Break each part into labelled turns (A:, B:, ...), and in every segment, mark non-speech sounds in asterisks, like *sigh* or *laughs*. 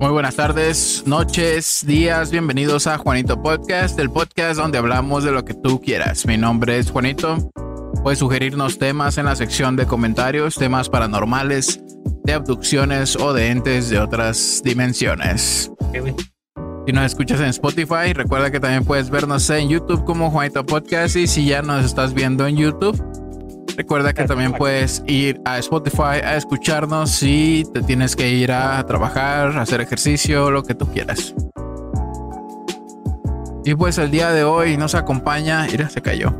A: Muy buenas tardes, noches, días, bienvenidos a Juanito Podcast, el podcast donde hablamos de lo que tú quieras. Mi nombre es Juanito. Puedes sugerirnos temas en la sección de comentarios, temas paranormales, de abducciones o de entes de otras dimensiones. Si nos escuchas en Spotify, recuerda que también puedes vernos en YouTube como Juanito Podcast y si ya nos estás viendo en YouTube, recuerda que también puedes ir a Spotify a escucharnos si te tienes que ir a trabajar, hacer ejercicio, lo que tú quieras. Y pues el día de hoy nos acompaña, mira, se cayó.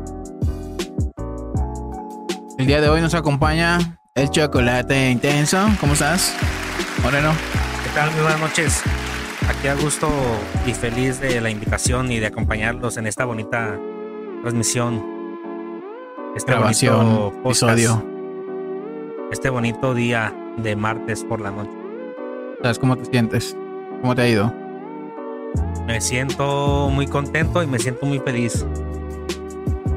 A: El día de hoy nos acompaña el chocolate intenso. ¿Cómo estás, Moreno?
B: ¿Qué tal? Muy buenas noches. Aquí a gusto y feliz de la invitación y de acompañarlos en esta bonita transmisión. Este
A: Grabación,
B: bonito podcast,
A: episodio.
B: Este bonito día de martes por la noche.
A: ¿Sabes cómo te sientes? ¿Cómo te ha ido?
B: Me siento muy contento y me siento muy feliz.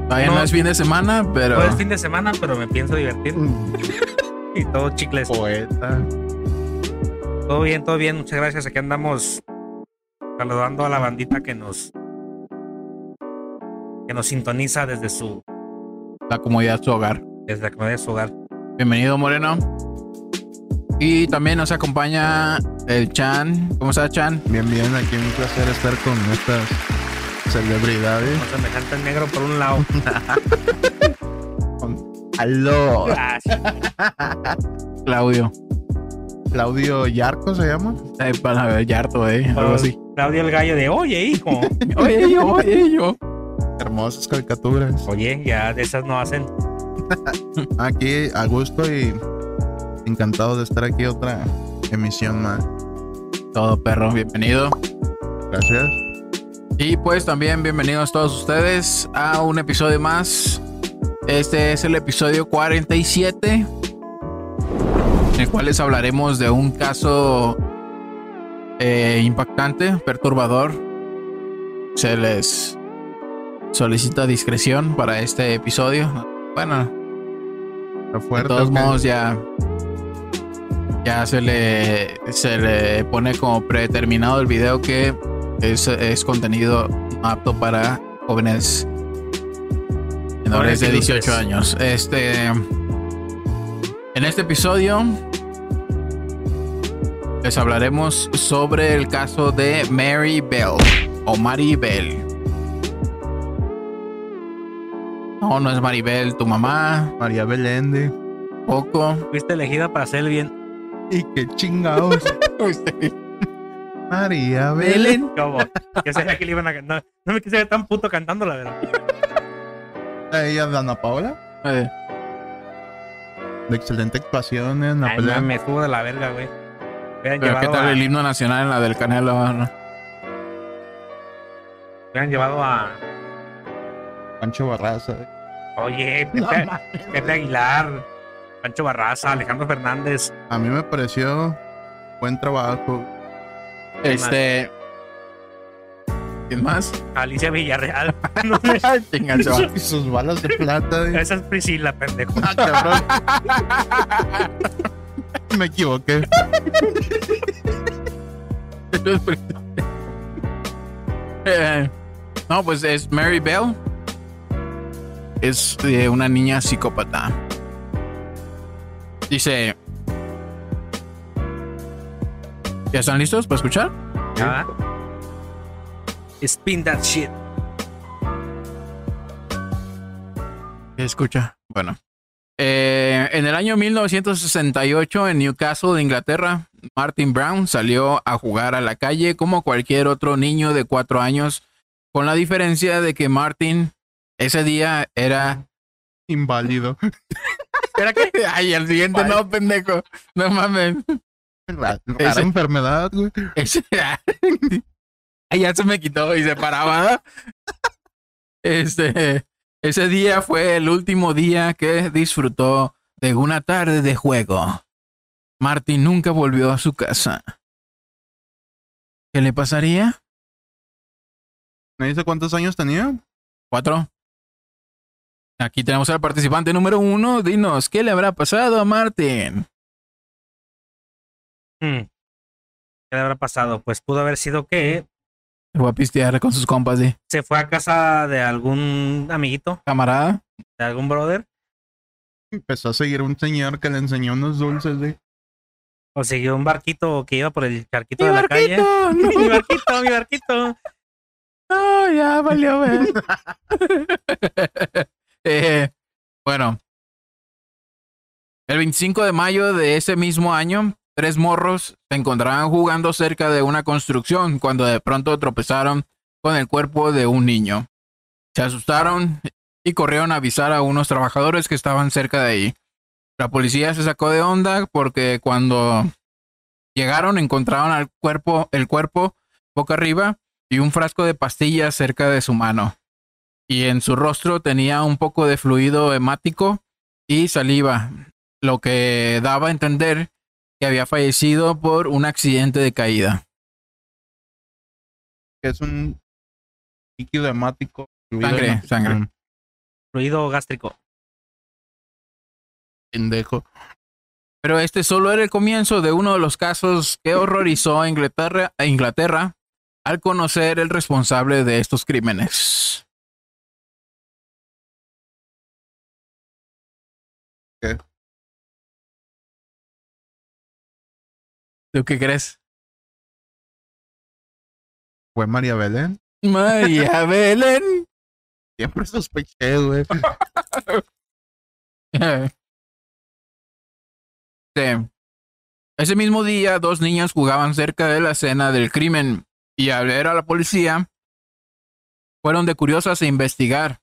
A: Todavía no,
B: No.
A: es fin de semana, pero
B: No es fin de semana, pero me pienso divertir. *laughs* y todo chicles.
C: Poeta.
B: Todo bien, todo bien. Muchas gracias. Aquí andamos saludando a la bandita que nos que nos sintoniza desde su
A: la comodidad de tu hogar.
B: desde la comodidad de su hogar.
A: Bienvenido, Moreno. Y también nos acompaña el Chan. ¿Cómo está, Chan?
C: Bien, bien, aquí un placer estar con estas celebridades.
B: Con semejante negro por un lado. *laughs*
C: Aló.
A: Claudio.
C: Claudio Yarco se llama.
A: Ay, para ver, yarto, eh. Algo así.
B: Claudio el gallo de oye, hijo. *laughs*
A: Oye, yo, oye, yo.
C: Hermosas caricaturas.
B: Oye, ya de esas no hacen. *laughs*
C: Aquí a gusto y encantado de estar aquí otra emisión más.
A: Todo perro, bienvenido.
C: Gracias.
A: Y pues también bienvenidos todos ustedes a un episodio más. Este es el episodio 47, en el cual les hablaremos de un caso eh, impactante, perturbador. Se les solicita discreción para este episodio. Bueno,
C: Está
A: de
C: fuerte.
A: todos modos ya ya se le se le pone como predeterminado el video que es, es contenido apto para jóvenes menores de 18 años. Este en este episodio les hablaremos sobre el caso de Mary Bell o Maribel. No, no es Maribel, tu mamá,
C: María Belende.
A: poco.
B: Fuiste elegida para hacer el bien.
C: Y qué chingados. *laughs* María Belén.
B: ¿Cómo? Que sabía que le iban a cantar. No me quise ver tan puto cantando, la verdad.
C: Ella es Ana Paola.
A: Eh,
C: De excelente actuación en la
B: Ay,
C: pelea.
B: me estuvo de la verga, güey.
A: Pero ¿qué
B: llevado,
A: tal
B: a,
A: el himno nacional en la del Canelo? no?
B: hubieran llevado a.
C: Pancho Barraza.
B: Oye, *laughs* Pepe, Aguilar, Pancho Barraza, Alejandro Fernández.
C: A mí me pareció buen trabajo.
A: Este. ¿Quién más?
B: Alicia Villarreal. *laughs* *laughs*
C: Y sus balas de plata. eh.
B: esa es Priscila, pendejo.
C: Ah, cabrón. Me equivoqué.
A: Eh, no, pues es Mary Bell. Es eh, una niña psicópata. Dice. ¿Ya están listos para escuchar?
B: Ah. Spin that shit.
A: Escucha. Bueno. Eh, en el año 1968, en Newcastle, de Inglaterra, Martin Brown salió a jugar a la calle como cualquier otro niño de cuatro años, con la diferencia de que Martin ese día era...
C: Inválido. *laughs*
A: ¿Era qué? Ay, el siguiente no, pendejo. No mames.
C: Ra-
A: Ese-
C: Rara enfermedad, güey.
A: Ese- *laughs* Ay, ya se me quitó y se paraba. Este, ese día fue el último día que disfrutó de una tarde de juego. Martin nunca volvió a su casa. ¿Qué le pasaría?
C: ¿Me dice cuántos años tenía?
A: Cuatro. Aquí tenemos al participante número uno. Dinos, ¿qué le habrá pasado a Martin?
B: Hmm. ¿Qué ¿Qué le habrá pasado? Pues pudo haber sido que
A: Se fue a pistear con sus compas, sí.
B: se fue a casa de algún amiguito,
A: Camarada.
B: de algún brother,
C: Empezó a seguir un señor que le enseñó unos dulces, güey.
B: o siguió un barquito que iba por el charquito de la calle. *laughs* mi barquito, mi barquito. *laughs*
A: No, ya valió ver. *laughs* Eh, bueno. El 25 de mayo de ese mismo año, tres morros se encontraban jugando cerca de una construcción cuando de pronto tropezaron con el cuerpo de un niño. Se asustaron y corrieron a avisar a unos trabajadores que estaban cerca de ahí. La policía se sacó de onda porque cuando llegaron encontraron al cuerpo, el cuerpo boca arriba y un frasco de pastillas cerca de su mano. Y en su rostro tenía un poco de fluido hemático y saliva, lo que daba a entender que había fallecido por un accidente de caída.
C: Es un líquido hemático.
A: Sangre, sangre.
C: Mm,
B: Fluido gástrico.
C: Pendejo.
A: Pero este solo era el comienzo de uno de los casos que horrorizó a Inglaterra, a Inglaterra al conocer el responsable de estos crímenes. ¿Tú qué crees?
C: Fue María Belén.
A: María *laughs* Belén.
C: Siempre sospeché, güey. *laughs*
A: Sí. Ese mismo día, dos niñas jugaban cerca de la escena del crimen y al ver a la policía, fueron de curiosas a investigar.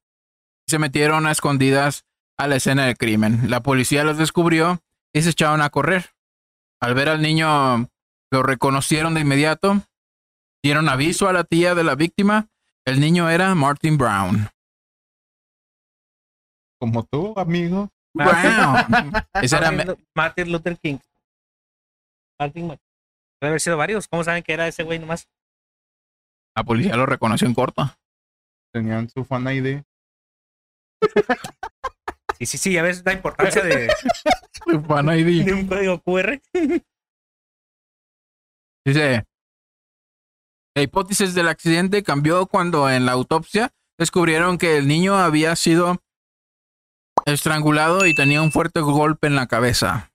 A: Se metieron a escondidas a la escena del crimen. La policía los descubrió y se echaron a correr. Al ver al niño, lo reconocieron de inmediato. Dieron aviso a la tía de la víctima. El niño era Martin Brown.
C: Como tú, amigo.
A: Brown. *laughs* Ese era
B: Martin, Lu- Martin Luther King. Martin Ma- Debe haber sido varios. ¿Cómo saben que era ese güey nomás?
A: La policía lo reconoció en corto.
C: Tenían su fan ID.
B: Sí, sí, sí, ya ves la importancia de, *laughs*
A: Su fan ID.
B: de un código QR.
A: Dice, la hipótesis del accidente cambió cuando en la autopsia descubrieron que el niño había sido estrangulado y tenía un fuerte golpe en la cabeza.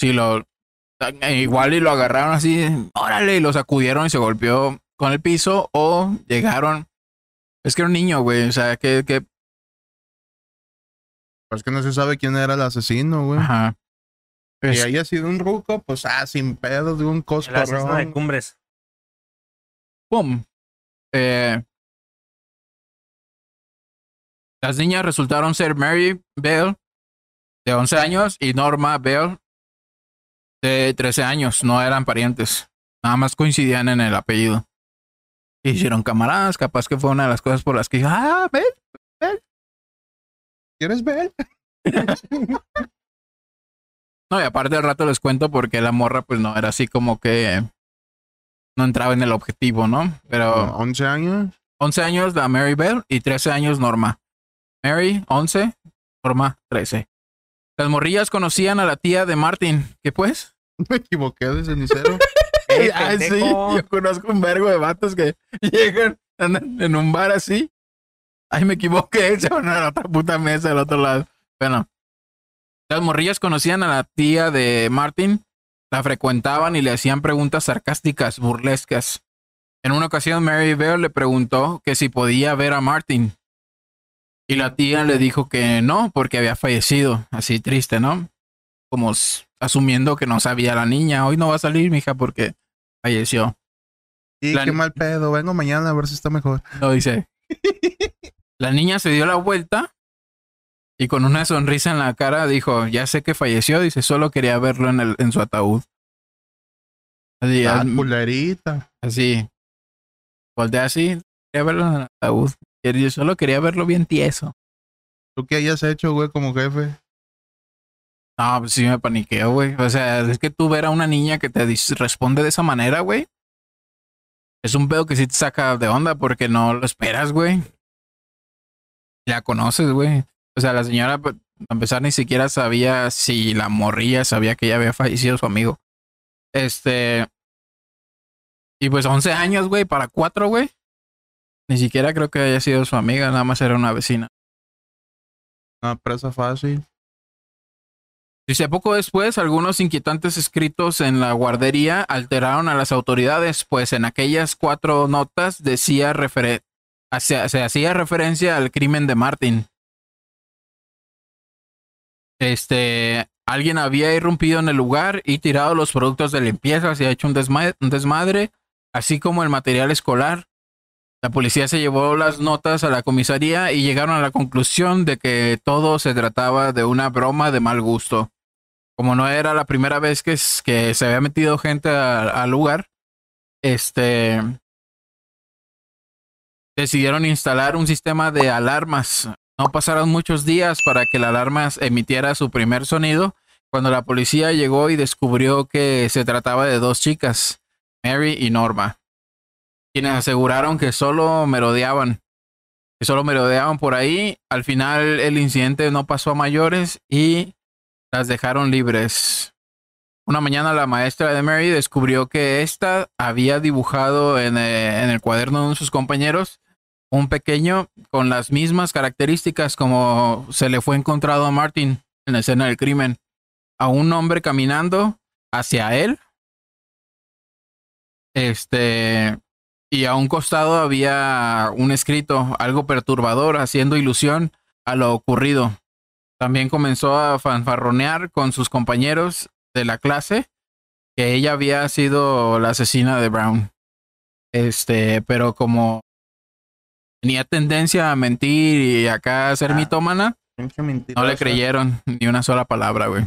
A: Sí, lo igual y lo agarraron así, órale, y lo sacudieron y se golpeó con el piso o llegaron. Es que era un niño, güey, o sea, que, que
C: Pues que no se sabe quién era el asesino, güey.
A: ajá.
C: Si
A: Es-
C: haya sido un ruco, pues ah, sin pedo de un
B: El asesino de
C: coscorrón.
B: cumbres.
A: ¡Pum! Eh, las niñas resultaron ser Mary Bell, de 11 años, y Norma Bell, de 13 años. No eran parientes. Nada más coincidían en el apellido. Y hicieron camaradas. Capaz que fue una de las cosas por las que, ah, Bell.
C: ¿Quieres ver? *laughs*
A: No, y aparte al rato les cuento porque la morra, pues no era así como que no entraba en el objetivo, ¿no? Pero.
C: 11 años.
A: 11 años la Mary Bell y 13 años Norma. Mary, 11, Norma, 13. Las morrillas conocían a la tía de Martin. ¿Qué pues? *laughs*
C: Me equivoqué de cenicero. *laughs*
B: ¡Eh,
A: Ay, sí, yo conozco un vergo de vatos que llegan andan en un bar así. Ay, me equivoqué, *laughs* se van a la otra puta mesa del otro lado. Bueno, las morrillas conocían a la tía de Martin, la frecuentaban y le hacían preguntas sarcásticas, burlescas. En una ocasión, Mary Bell le preguntó que si podía ver a Martin. Y la tía le dijo que no, porque había fallecido. Así triste, ¿no? Como asumiendo que no sabía la niña. Hoy no va a salir, mija, porque falleció.
C: Y
A: La-
C: qué mal pedo. Vengo mañana a ver si está mejor.
A: Lo dice. *laughs* La niña se dio la vuelta y con una sonrisa en la cara dijo, ya sé que falleció, dice, solo quería verlo en, el, en su ataúd. Así,
C: Ah,
A: así. Voltea así, quería verlo en el ataúd. Yo solo quería verlo bien tieso.
C: ¿Tú qué hayas hecho, güey, como jefe?
A: No, pues sí me paniqueo, güey. O sea, es que tú ver a una niña que te responde de esa manera, güey. Es un pedo que sí te saca de onda porque no lo esperas, güey. La conoces, güey. O sea, la señora, pues, a empezar, ni siquiera sabía si la morrilla sabía que ya había fallecido su amigo. Este. Y pues 11 años, güey, para cuatro, güey. Ni siquiera creo que haya sido su amiga, nada más era una vecina.
C: Una presa fácil.
A: Dice, poco después, algunos inquietantes escritos en la guardería alteraron a las autoridades, pues en aquellas cuatro notas decía referen- se hacía referencia al crimen de Martin. Este, alguien había irrumpido en el lugar y tirado los productos de limpieza, se ha hecho un, desma- un desmadre, así como el material escolar. La policía se llevó las notas a la comisaría y llegaron a la conclusión de que todo se trataba de una broma de mal gusto. Como no era la primera vez que, se había metido gente al lugar, este decidieron instalar un sistema de alarmas. No pasaron muchos días para que la alarma emitiera su primer sonido cuando la policía llegó y descubrió que se trataba de dos chicas, Mary y Norma, quienes aseguraron que solo merodeaban, que solo merodeaban por ahí. Al final el incidente no pasó a mayores y las dejaron libres. Una mañana la maestra de Mary descubrió que ésta había dibujado en, eh, en el cuaderno de sus compañeros un pequeño con las mismas características como se le fue encontrado a Martin en la escena del crimen. A un hombre caminando hacia él. Este. Y a un costado había un escrito, algo perturbador, haciendo ilusión a lo ocurrido. También comenzó a fanfarronear con sus compañeros de la clase que ella había sido la asesina de Brown. Este, pero como tenía tendencia a mentir y acá a ser
C: Ah.
A: mitómana, no le creyeron *laughs* ni una sola palabra, güey.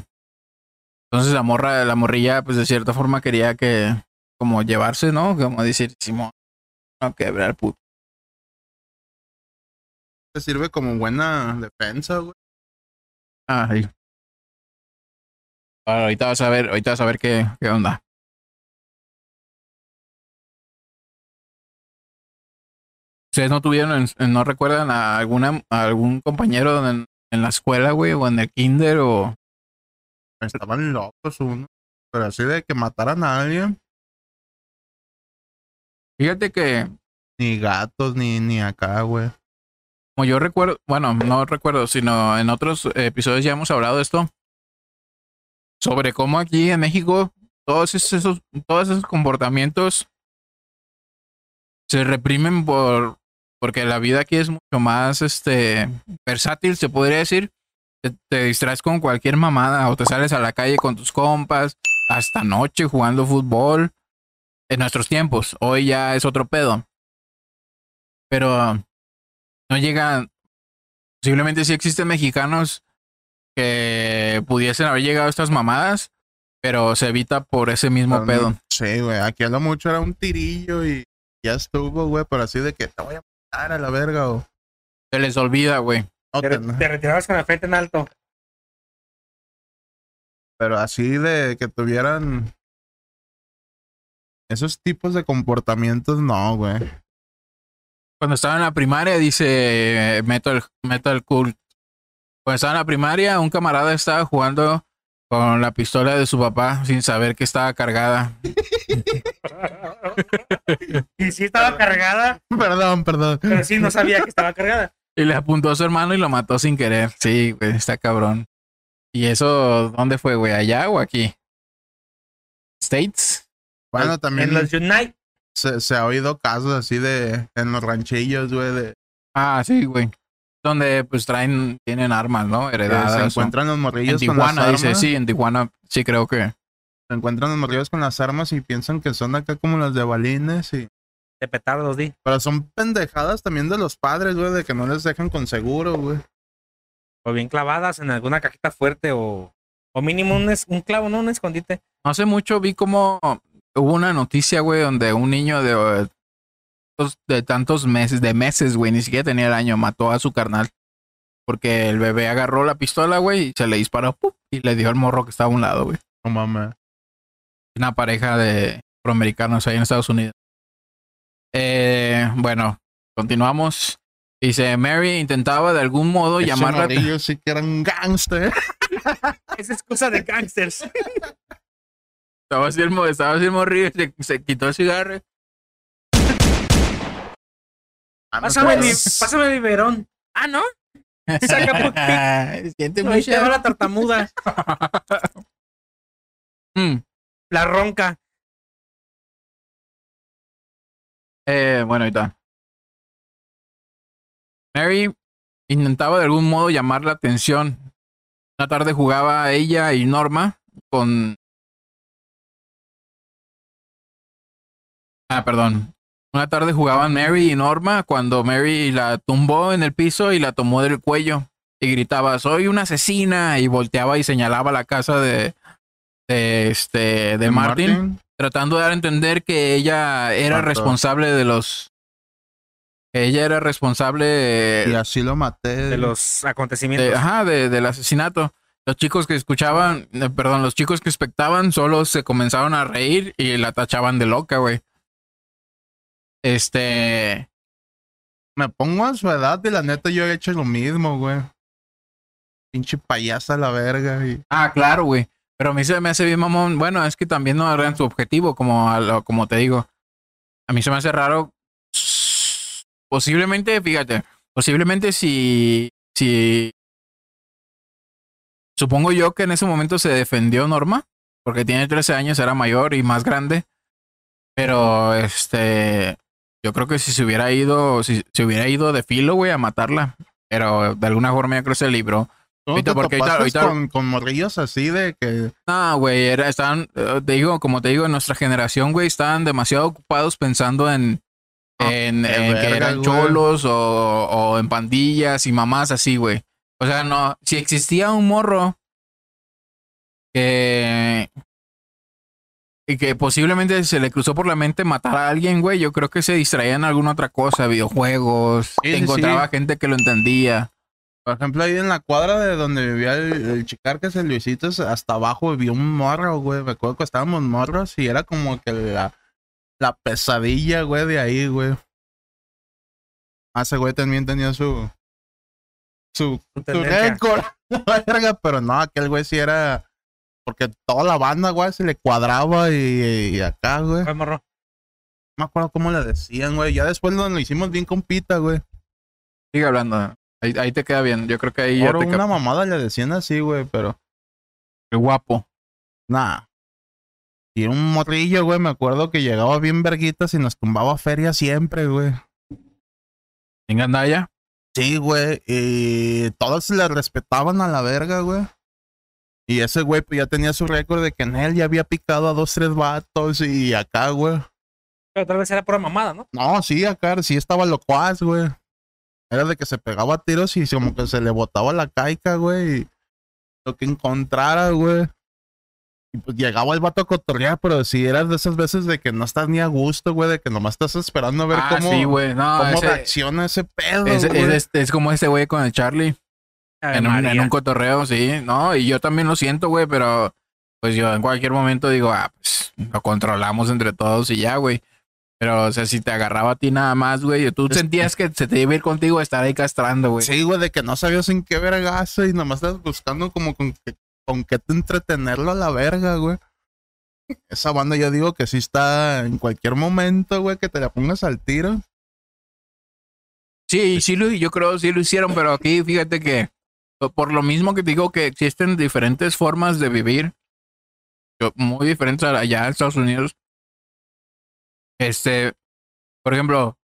A: Entonces la morra, la morrilla, pues de cierta forma quería que, como llevarse, ¿no? Como decir, Simón, no quebrar puto.
C: Te sirve como buena defensa, güey.
A: Ay. Ahora, ahorita vas a ver, ahorita vas a ver qué, qué onda. ¿Ustedes no tuvieron, no recuerdan a alguna, a algún compañero en, en la escuela, güey, o en el kinder, o
C: Estaban locos uno. Pero así de que mataran a alguien,
A: fíjate que
C: ni gatos, ni, ni acá, güey.
A: como yo recuerdo, bueno, no recuerdo, sino en otros episodios ya hemos hablado de esto, sobre cómo aquí en México todos esos, todos esos comportamientos se reprimen por porque la vida aquí es mucho más este versátil, se podría decir. Te, te distraes con cualquier mamada o te sales a la calle con tus compas hasta noche jugando fútbol. En nuestros tiempos, hoy ya es otro pedo. Pero no llegan, posiblemente sí existen mexicanos que pudiesen haber llegado a estas mamadas, pero se evita por ese mismo pedo.
C: Sí, güey. Aquí a lo mucho era un tirillo y ya estuvo, güey. Pero así de que te voy a a la verga o.
A: Se les olvida, güey.
C: no
B: Te, retirabas con la frente en alto.
C: pero así de que tuvieran. Esos tipos de comportamientos, no, güey.
A: Cuando estaba en la primaria, dice Metal, Metal Cult. Cuando estaba en la primaria, un camarada estaba jugando con la pistola de su papá sin saber que estaba cargada.
B: y sí estaba cargada,
C: Perdón, perdón.
B: pero sí no sabía que estaba cargada.
A: Y le apuntó a su hermano y lo mató sin querer. Sí, güey, está cabrón. ¿Y eso dónde fue, güey? ¿Allá o aquí? ¿States?
C: Bueno,
B: En
C: también
B: los Unite.
C: se, se ha oído casos así de. En los ranchillos, güey. De
A: Ah, sí, güey. Donde pues traen, tienen armas, ¿no? Heredadas.
C: se encuentran los
A: En
C: morrillos con las
A: Tijuana,
C: armas.
A: dice, sí, en Tijuana, sí creo que.
C: Se encuentran los morrillos con las armas y piensan que son acá como las de balines y.
B: De petardos, di.
C: Pero son pendejadas también de los padres, güey, de que no les dejan con seguro, güey.
B: O bien clavadas en alguna cajita fuerte o, o mínimo un, es- un clavo, no un escondite.
A: No hace mucho vi como hubo una noticia, güey, donde un niño de, de tantos meses, de meses, güey, ni siquiera tenía el año, mató a su carnal. Porque el bebé agarró la pistola, güey, y se le disparó y le dio al morro que estaba a un lado, güey.
C: No mames.
A: Una pareja de afroamericanos ahí en Estados Unidos. Eh, bueno, continuamos. Dice, Mary intentaba de algún modo
C: Ese
A: llamar la
C: morrillo sí que era un gángster. *laughs*
B: Esa es cosa de gangsters.
A: Estaba así el, estaba así el morrillo, se, se quitó el cigarro.
C: Ah, no
B: Pásame, el,
C: sé.
B: bi- pásame el biberón. Ah, ¿no? Saca. *laughs*
A: Siente
B: Ahí
A: mucha-
B: te va la tartamuda. *laughs*
A: Mm.
B: La ronca.
A: Eh, bueno, ahí está. Mary intentaba de algún modo llamar la atención. Una tarde jugaba ella y Norma con... Ah, perdón. Una tarde jugaban Mary y Norma cuando Mary la tumbó en el piso y la tomó del cuello y gritaba, soy una asesina y volteaba y señalaba la casa de, de este, de Martin tratando de dar a entender que ella era responsable de los que ella era responsable
C: Y así lo maté.
B: De los acontecimientos.
A: de- ajá, de- del asesinato. Los chicos que escuchaban, eh, perdón, los chicos que espectaban solo se comenzaron a reír y la tachaban de loca, güey. Este,
C: Me pongo a su edad y la neta yo he hecho lo mismo, güey. Pinche payasa la verga.
A: Ah, claro, güey. Pero a mí se me hace bien mamón. Bueno, es que también no agarran su objetivo, como, lo- como te digo. A mí se me hace raro. Posiblemente, fíjate, posiblemente si, si, supongo yo que en ese momento se defendió Norma, porque tiene 13 años, era mayor y más grande. Pero, este, yo creo que si se hubiera ido, si se hubiera ido de filo, güey, a matarla. Pero de alguna forma yo creo que se libró.
C: ¿Cómo
A: Ahorita,
C: te
A: porque ahorita-
C: con, con morrillos así de que...
A: No, güey, era, estaban, eh, te digo, como te digo, en nuestra generación, güey, estaban demasiado ocupados pensando en,
C: Ah,
A: en, que eran
C: güey.
A: cholos o, o en pandillas y mamás así, güey. O sea, no, si existía un morro que, y que posiblemente se le cruzó por la mente matar a alguien, güey, yo creo que se distraía en alguna otra cosa, videojuegos,
C: Sí, sí,
A: encontraba
C: sí.
A: gente que lo entendía.
C: Por ejemplo, ahí en la cuadra de donde vivía el, el chicar que es el Luisito, hasta abajo vivía un morro, güey. Me acuerdo que estábamos morros y era como que la, la pesadilla, güey, de ahí, güey. Ah, ese güey también tenía su... Su,
B: Su
C: récord, *laughs* verga, pero no, aquel güey sí era... Porque toda la banda, güey, se le cuadraba y, y acá, güey.
B: ¿Cuál morro?
C: No me acuerdo cómo le decían, güey. Ya después lo, lo hicimos bien compita, güey.
A: Sigue hablando. Ahí, ahí te queda bien. Yo creo que ahí ya
C: Ahora
A: te
C: una mamada le decían así, güey, pero...
A: Qué guapo.
C: Nah. Y un morrillo, güey. Me acuerdo que llegaba bien verguitas y nos tumbaba feria siempre, güey.
A: ¿En Gandaya?
C: Sí, güey. Y todos le respetaban a la verga, güey. Y ese güey pues, ya tenía su récord de que en él ya había picado a dos, tres vatos y acá, güey.
B: Pero tal vez era pura mamada, ¿no?
C: No, sí, acá sí estaba locuaz, güey. Era de que se pegaba a tiros y como que se le botaba la caica, güey. Y lo que encontrara, güey. Y pues llegaba el vato a cotorrear, pero si eras de esas veces de que no estás ni a gusto, güey, de que nomás estás esperando a ver
A: ah,
C: cómo,
A: sí, güey. No,
C: cómo
A: ese-
C: reacciona ese pedo,
A: es,
C: güey.
A: es, este- es como este güey con el Charlie. En un, en
B: María.
A: un cotorreo, sí. No, y yo también lo siento, güey, pero pues yo en cualquier momento digo, ah, pues lo controlamos entre todos y ya, güey. Pero, o sea, si te agarraba a ti nada más, güey, tú
C: Es-
A: sentías que se te iba a ir contigo a estar ahí castrando, güey.
C: Sí, güey, de que no sabías en qué vergazo y nomás estás buscando como con, que- con qué te entretenerlo a la verga, güey. Esa banda yo digo que sí está en cualquier momento, güey, que te la pongas al tiro.
A: Sí, sí, lo, yo creo sí lo hicieron, pero aquí fíjate que por- lo mismo que digo que existen diferentes formas de vivir, muy diferentes allá en Estados Unidos. Este, por ejemplo,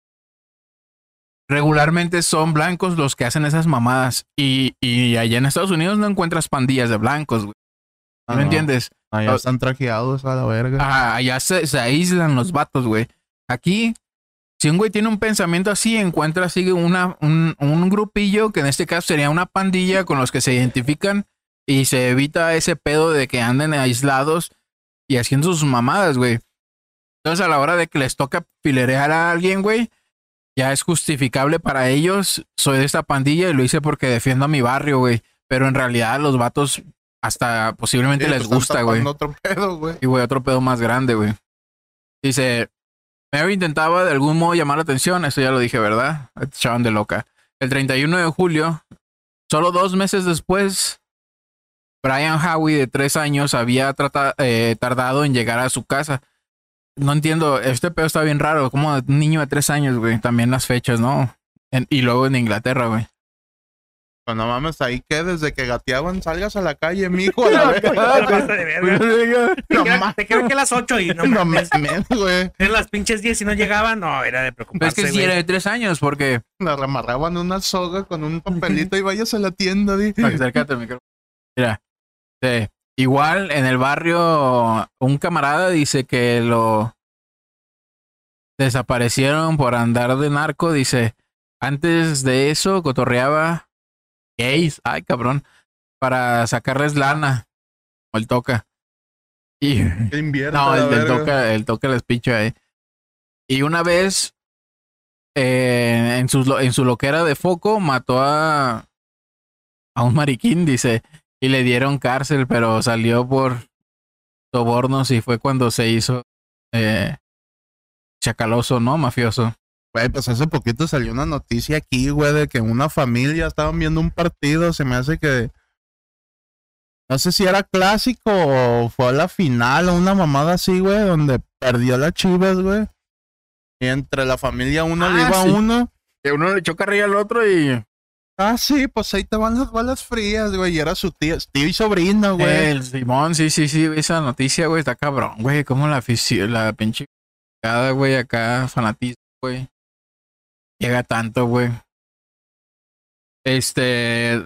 A: regularmente son blancos los que hacen esas mamadas y, y allá en Estados Unidos no encuentras pandillas de blancos, güey. ¿No
C: Ah,
A: entiendes?
C: Allá están trajeados a la verga.
A: Allá se, se aíslan los vatos, güey. Aquí, si un güey tiene un pensamiento así, encuentra así una, un, un grupillo, que en este caso sería una pandilla con los que se identifican y se evita ese pedo de que anden aislados y haciendo sus mamadas, güey. Entonces, a la hora de que les toca filerear a alguien, güey, ya es justificable para ellos. Soy de esta pandilla y lo hice porque defiendo a mi barrio, güey. Pero en realidad, los vatos hasta posiblemente
C: Sí,
A: les
C: pues,
A: gusta, güey.
C: tapando otro pedo, güey.
A: Y güey, otro pedo más grande, güey. Dice, Mary intentaba de algún modo llamar la atención, eso ya lo dije, ¿verdad? Echaban de loca. El 31 de julio, solo dos meses después Brian Howie, de tres años, había trata- eh, tardado en llegar a su casa. No entiendo, este pedo está bien raro. Como un niño de tres años, güey. También las fechas, ¿no? Y luego en Inglaterra, güey.
C: Pues no mames, ahí que desde que gateaban salgas a la calle, mijo. a *laughs* la verga.
B: Te pasas de verga. Te
C: No
B: creo-
C: mames.
B: Te creo que a las 8 y no
C: No
B: mames.
C: güey.
B: En las pinches 10 y no llegaba, no, era de
A: Pero es
B: preocuparse.
A: que sí
B: güey.
A: era de tres años, porque.
C: Le remarraban una soga con un papelito y vayas a la tienda, di. *laughs*
A: Acércate al micrófono. Mira, sí. igual en el barrio, un camarada dice que lo desaparecieron por andar de narco. Dice, antes de eso cotorreaba gays, ay cabrón, para sacarles lana. O el toca. Y no, el del toca, el toca les picha ahí. Y una vez, eh, en, lo- en su loquera de foco, mató a, a un mariquín, dice, y le dieron cárcel, pero salió por sobornos y fue cuando se hizo eh, chacaloso, ¿no? Mafioso.
C: Güey, pues hace poquito salió una noticia aquí, güey, de que una familia estaban viendo un partido. Se me hace que. No sé si era clásico o fue a la final o una mamada así, güey, donde perdió la Chivas, güey. Y entre la familia uno le
A: Ah,
C: iba a uno.
A: Que uno le echó carrilla al otro y...
C: Ah, sí, pues ahí te van las balas frías, güey. Y era su tío, tío y sobrino, güey.
A: El Simón, sí, sí, sí, esa noticia, güey, está cabrón, güey, como la la pinche cada güey, acá, fanatismo, güey. Llega tanto, güey. Este,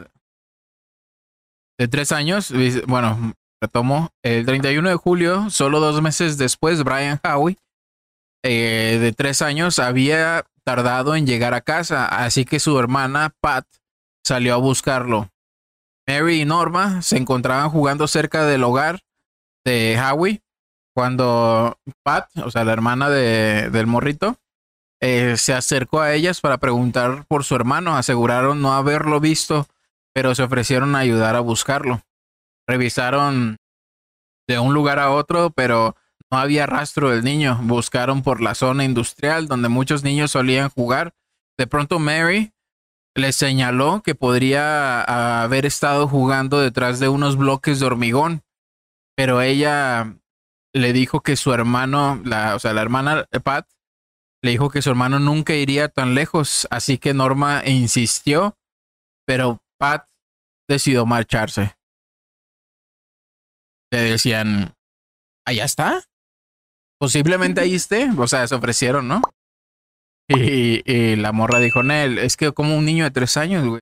A: de tres años, bueno, retomo, el 31 de julio, solo dos meses después, Brian Howie, eh, de tres años, había tardado en llegar a casa, así que su hermana, Pat, salió a buscarlo. Mary y Norma se encontraban jugando cerca del hogar de Howie cuando Pat, o sea, la hermana de, del morrito, eh, se acercó a ellas para preguntar por su hermano. Aseguraron no haberlo visto, pero se ofrecieron a ayudar a buscarlo. Revisaron de un lugar a otro, pero no había rastro del niño. Buscaron por la zona industrial donde muchos niños solían jugar. De pronto Mary les señaló que podría haber estado jugando detrás de unos bloques de hormigón, pero ella le dijo que su hermano, o sea, la hermana Pat, le dijo que su hermano nunca iría tan lejos, así que Norma insistió, pero Pat decidió marcharse. Le decían, allá está. Posiblemente ahí esté. O sea, se ofrecieron, ¿no? Y, y la morra dijo, Nel, es que como un niño de tres años, güey.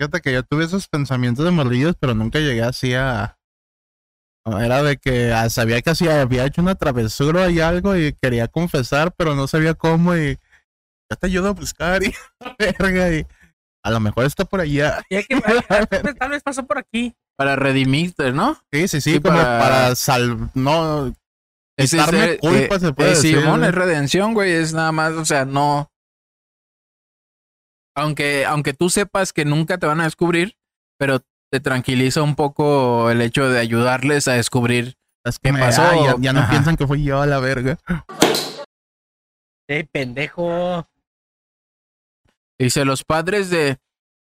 C: Fíjate que yo tuve esos pensamientos de morrillos, pero nunca llegué así a. Era de que ah, sabía que así había hecho una travesura y algo y quería confesar, pero no sabía cómo y ya te ayudo a buscar y *laughs* verga y a lo mejor está por allá. *laughs*
B: Y hay que, tal vez- *laughs* tal vez pasó por aquí.
A: Para redimirte, ¿no?
C: Sí, sí, sí,
A: Sí,
C: como
A: para-
C: para, sal no Quitarme
A: eh,
C: culpa, se puede
A: eh,
C: decir,
A: Simón,
C: ¿no?
A: es redención, güey. Es nada más, o sea, no. Aunque, aunque tú sepas que nunca te van a descubrir, pero te tranquiliza un poco el hecho de ayudarles a descubrir.
C: es
A: ¿Qué
C: que me-
A: pasó?
C: ah, ya, ya no
A: Ajá.
C: piensan que fui yo a la verga.
B: ¡Eh, pendejo!
A: Dice, los padres de.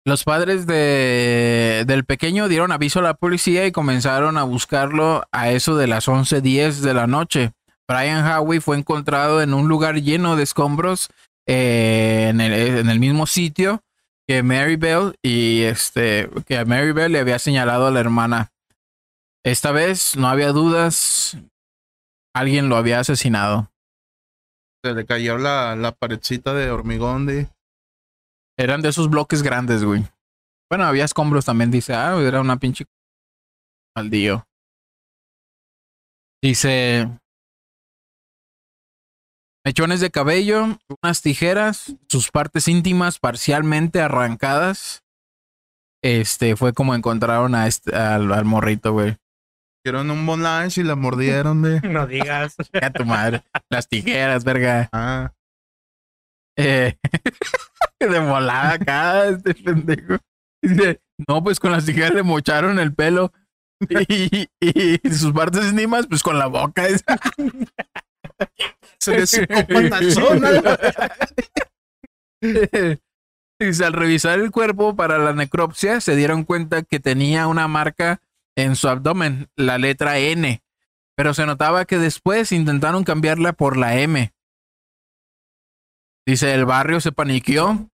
A: Los padres de, del pequeño dieron aviso a la policía y comenzaron a buscarlo a eso de las 11:10 de la noche. Brian Howie fue encontrado en un lugar lleno de escombros eh, en, el, en el mismo sitio que Mary Bell y este que a Mary Bell le había señalado a la hermana. Esta vez no había dudas, alguien lo había asesinado.
C: Se le cayó la, la paredcita de hormigón de.
A: Eran de esos bloques grandes, güey. Bueno, había escombros también, dice. Ah, era una pinche maldío. Dice. Mechones de cabello, unas tijeras, sus partes íntimas parcialmente arrancadas. Este fue como encontraron a este, al, al morrito, güey.
C: Hicieron un bonage y la mordieron de. *laughs*
B: No digas.
A: A tu madre. Las tijeras, verga.
C: Ah,
A: Eh, *laughs* de volada acá, este pendejo. Dice, no, pues con las tijeras le mocharon el pelo. *laughs* Y, y sus partes íntimas, pues con la boca. esa.
C: Se le.
A: Dice, al revisar el cuerpo para la necropsia, se dieron cuenta que tenía una marca en su abdomen, la letra N, pero se notaba que después intentaron cambiarla por la M. Dice, el barrio se paniqueó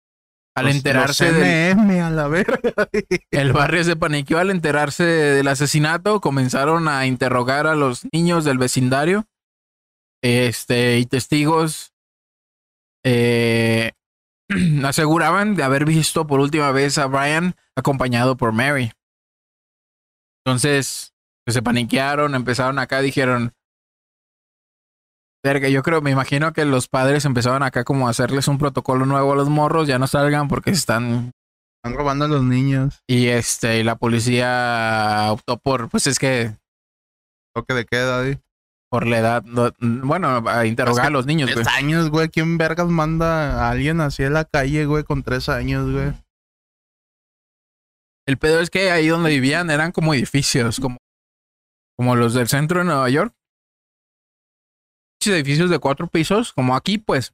A: al enterarse
C: NM a la verga. *laughs*
A: El barrio se paniqueó al enterarse del asesinato. Comenzaron a interrogar a los niños del vecindario. Este, y testigos eh, *clears throat* aseguraban de haber visto por última vez a Brian acompañado por Mary. Entonces, pues, se paniquearon, empezaron acá, dijeron. Verga, yo creo, me imagino que los padres empezaron acá como a hacerles un protocolo nuevo a los morros, ya no salgan porque están
C: Están robando a los niños.
A: y este, y la policía optó por, pues es que
C: Toque de queda, güey.
A: Por la edad, no- bueno, a interrogar
C: Es
A: a los niños, güey.
C: Tres años, güey. ¿Quién vergas manda a alguien así en la calle, güey, con tres años, güey?
A: El pedo es que ahí donde vivían eran como edificios, como, como los del centro de Nueva York. Edificios de cuatro pisos, como aquí, pues.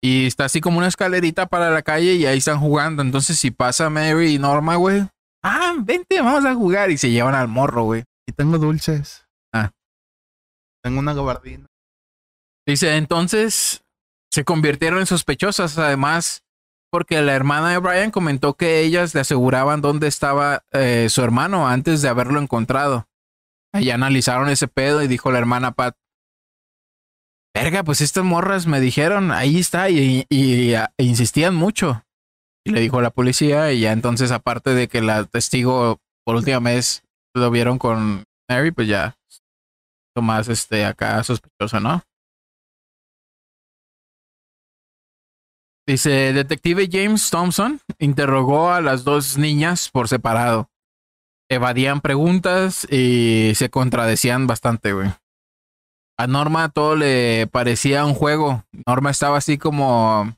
A: Y está así como una escalerita para la calle y ahí están jugando. Entonces, si pasa Mary y Norma, güey. Ah, vente, vamos a jugar. Y se llevan al morro, güey.
C: Y tengo dulces. Tengo una gabardina.
A: Dice, entonces se convirtieron en sospechosas, además, porque la hermana de Brian comentó que ellas le aseguraban dónde estaba eh, su hermano antes de haberlo encontrado. Ahí analizaron ese pedo y dijo la hermana Pat, verga, pues estas morras me dijeron, ahí está, y, insistían mucho. Y le dijo la policía, y ya entonces, aparte de que la testigo por última vez lo vieron con Mary, pues ya, más este acá sospechoso, ¿no? Dice, detective James Thompson interrogó a las dos niñas por separado. Evadían preguntas y se contradecían bastante, güey. A Norma todo le parecía un juego. Norma estaba así como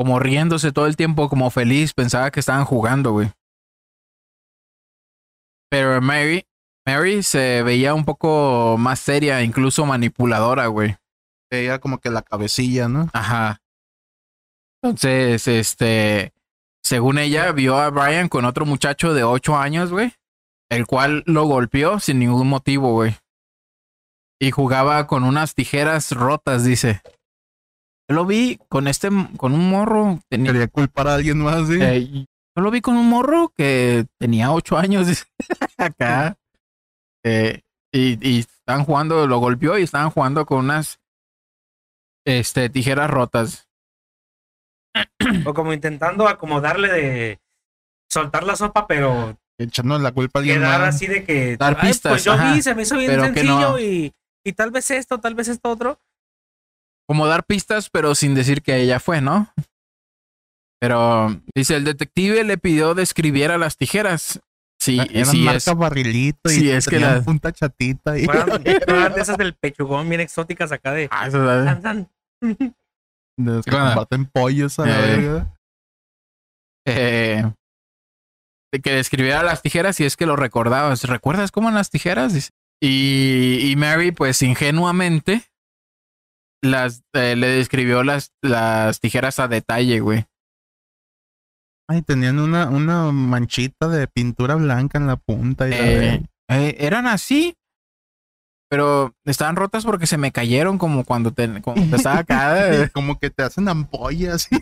A: como riéndose todo el tiempo, como feliz, pensaba que estaban jugando, güey. Pero Mary, Mary se veía un poco más seria, incluso manipuladora, güey.
C: Ella como que la cabecilla, ¿no?
A: Ajá. Entonces, este, según ella, vio a Brian con otro muchacho de ocho años, güey, el cual lo golpeó sin ningún motivo, güey. Y jugaba con unas tijeras rotas, dice. Yo lo vi con este, con un morro. Tenía,
C: Quería culpar a alguien más, sí.
A: eh, yo lo vi con un morro que tenía ocho años, dice, *laughs* acá. Eh, y, y estaban jugando, lo golpeó y estaban jugando con unas, este, tijeras rotas. *clears throat*
B: O como intentando acomodarle de soltar la sopa, pero
C: Echando la culpa a alguien
B: quedar así de que.
A: Dar
B: "Ay,
A: pistas,
B: Pues yo
A: ajá,
B: vi, se me hizo bien sencillo
A: no.
B: y, y tal vez esto, tal vez esto otro.
A: como dar pistas, pero sin decir que ella fue, ¿no? Pero dice el detective le pidió describiera las tijeras. Sí,
C: Eran
A: sí
C: marca
A: es.
C: barrilito y
A: sí, es que la-
C: punta chatita. Y...
B: Fueran, *laughs* fueran de esas del pechugón bien exóticas acá de.
A: Ah, eso.
C: De los que
A: Bueno.
C: pollos a la
A: Eh.
C: verga.
A: eh, de que describiera las tijeras y es que lo recordabas. ¿Recuerdas cómo eran las tijeras? Y, y Mary, pues ingenuamente, las, eh, le describió las, las tijeras a detalle, güey.
C: Ay, tenían una, una manchita de pintura blanca en la punta. Y
A: Eh, eh, eran así, pero estaban rotas porque se me cayeron como cuando te, cuando te estaba acá. *laughs* eh.
C: como que te hacen ampollas. *laughs*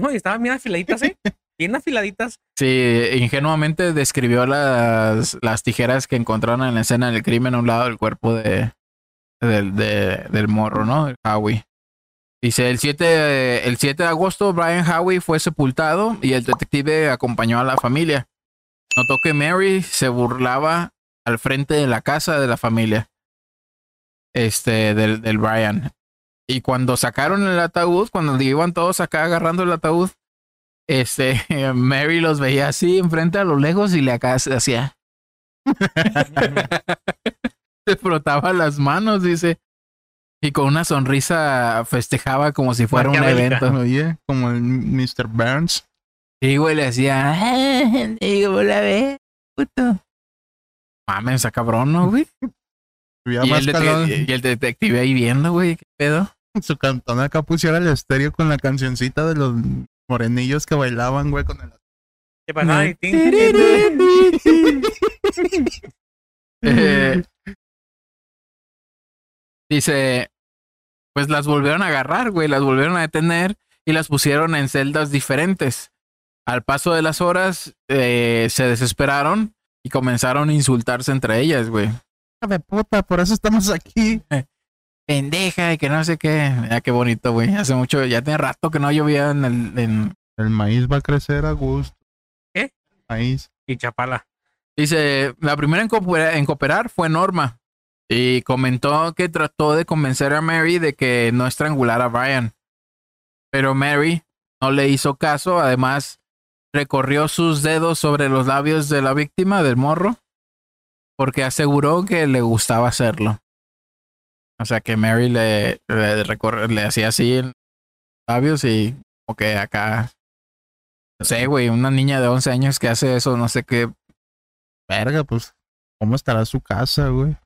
B: No, y estaban bien afiladitas, ¿eh? Bien afiladitas.
A: Sí, ingenuamente describió las, las tijeras que encontraron en la escena del crimen a un lado del cuerpo de, del, de- del morro, ¿no? El Howie. Dice, el 7, el 7 de agosto Brian Howie fue sepultado y el detective acompañó a la familia. Notó que Mary se burlaba al frente de la casa de la familia. Este, del, del Brian. Y cuando sacaron el ataúd, cuando iban todos acá agarrando el ataúd, este, *laughs* Mary los veía así enfrente a lo lejos y le acá se hacía. *laughs* *laughs* se frotaba las manos, dice. Y con una sonrisa festejaba como si fuera un evento.
C: Oye, como el Mr. Burns.
A: Y güey le decía, "Ah, digo, la ve, puto. Mames, esa cabrón, ¿no, güey? *laughs*
C: Había
A: Y
C: más
A: el, dete-
C: calor.
A: y el detective ahí viendo, güey, qué pedo.
C: Su cantón acá pusiera el estéreo con la cancioncita de los morenillos que bailaban, güey, con el...
B: ¿Qué pasa? *laughs*
A: Eh, dice, pues las volvieron a agarrar, güey, las volvieron a detener y las pusieron en celdas diferentes. Al paso de las horas, eh, se desesperaron y comenzaron a insultarse entre ellas, güey.
C: Hija de puta, por eso estamos aquí. *laughs*
A: Pendeja y que no sé qué. Ya qué bonito, güey. Hace mucho, ya tiene rato que no llovía en el... En...
C: El maíz va a crecer a gusto.
B: ¿Qué?
C: Maíz.
B: Y Chapala.
A: Dice, la primera en cooperar, en cooperar fue Norma. Y comentó que trató de convencer a Mary de que no estrangulara a Brian. Pero Mary no le hizo caso. Además, recorrió sus dedos sobre los labios de la víctima del morro. Porque aseguró que le gustaba hacerlo. O sea que Mary le, recorre- le hacía así los labios y como que acá. No sé, güey, una niña de 11 años que hace eso, no sé qué
C: Verga, pues, ¿cómo estará su casa, güey?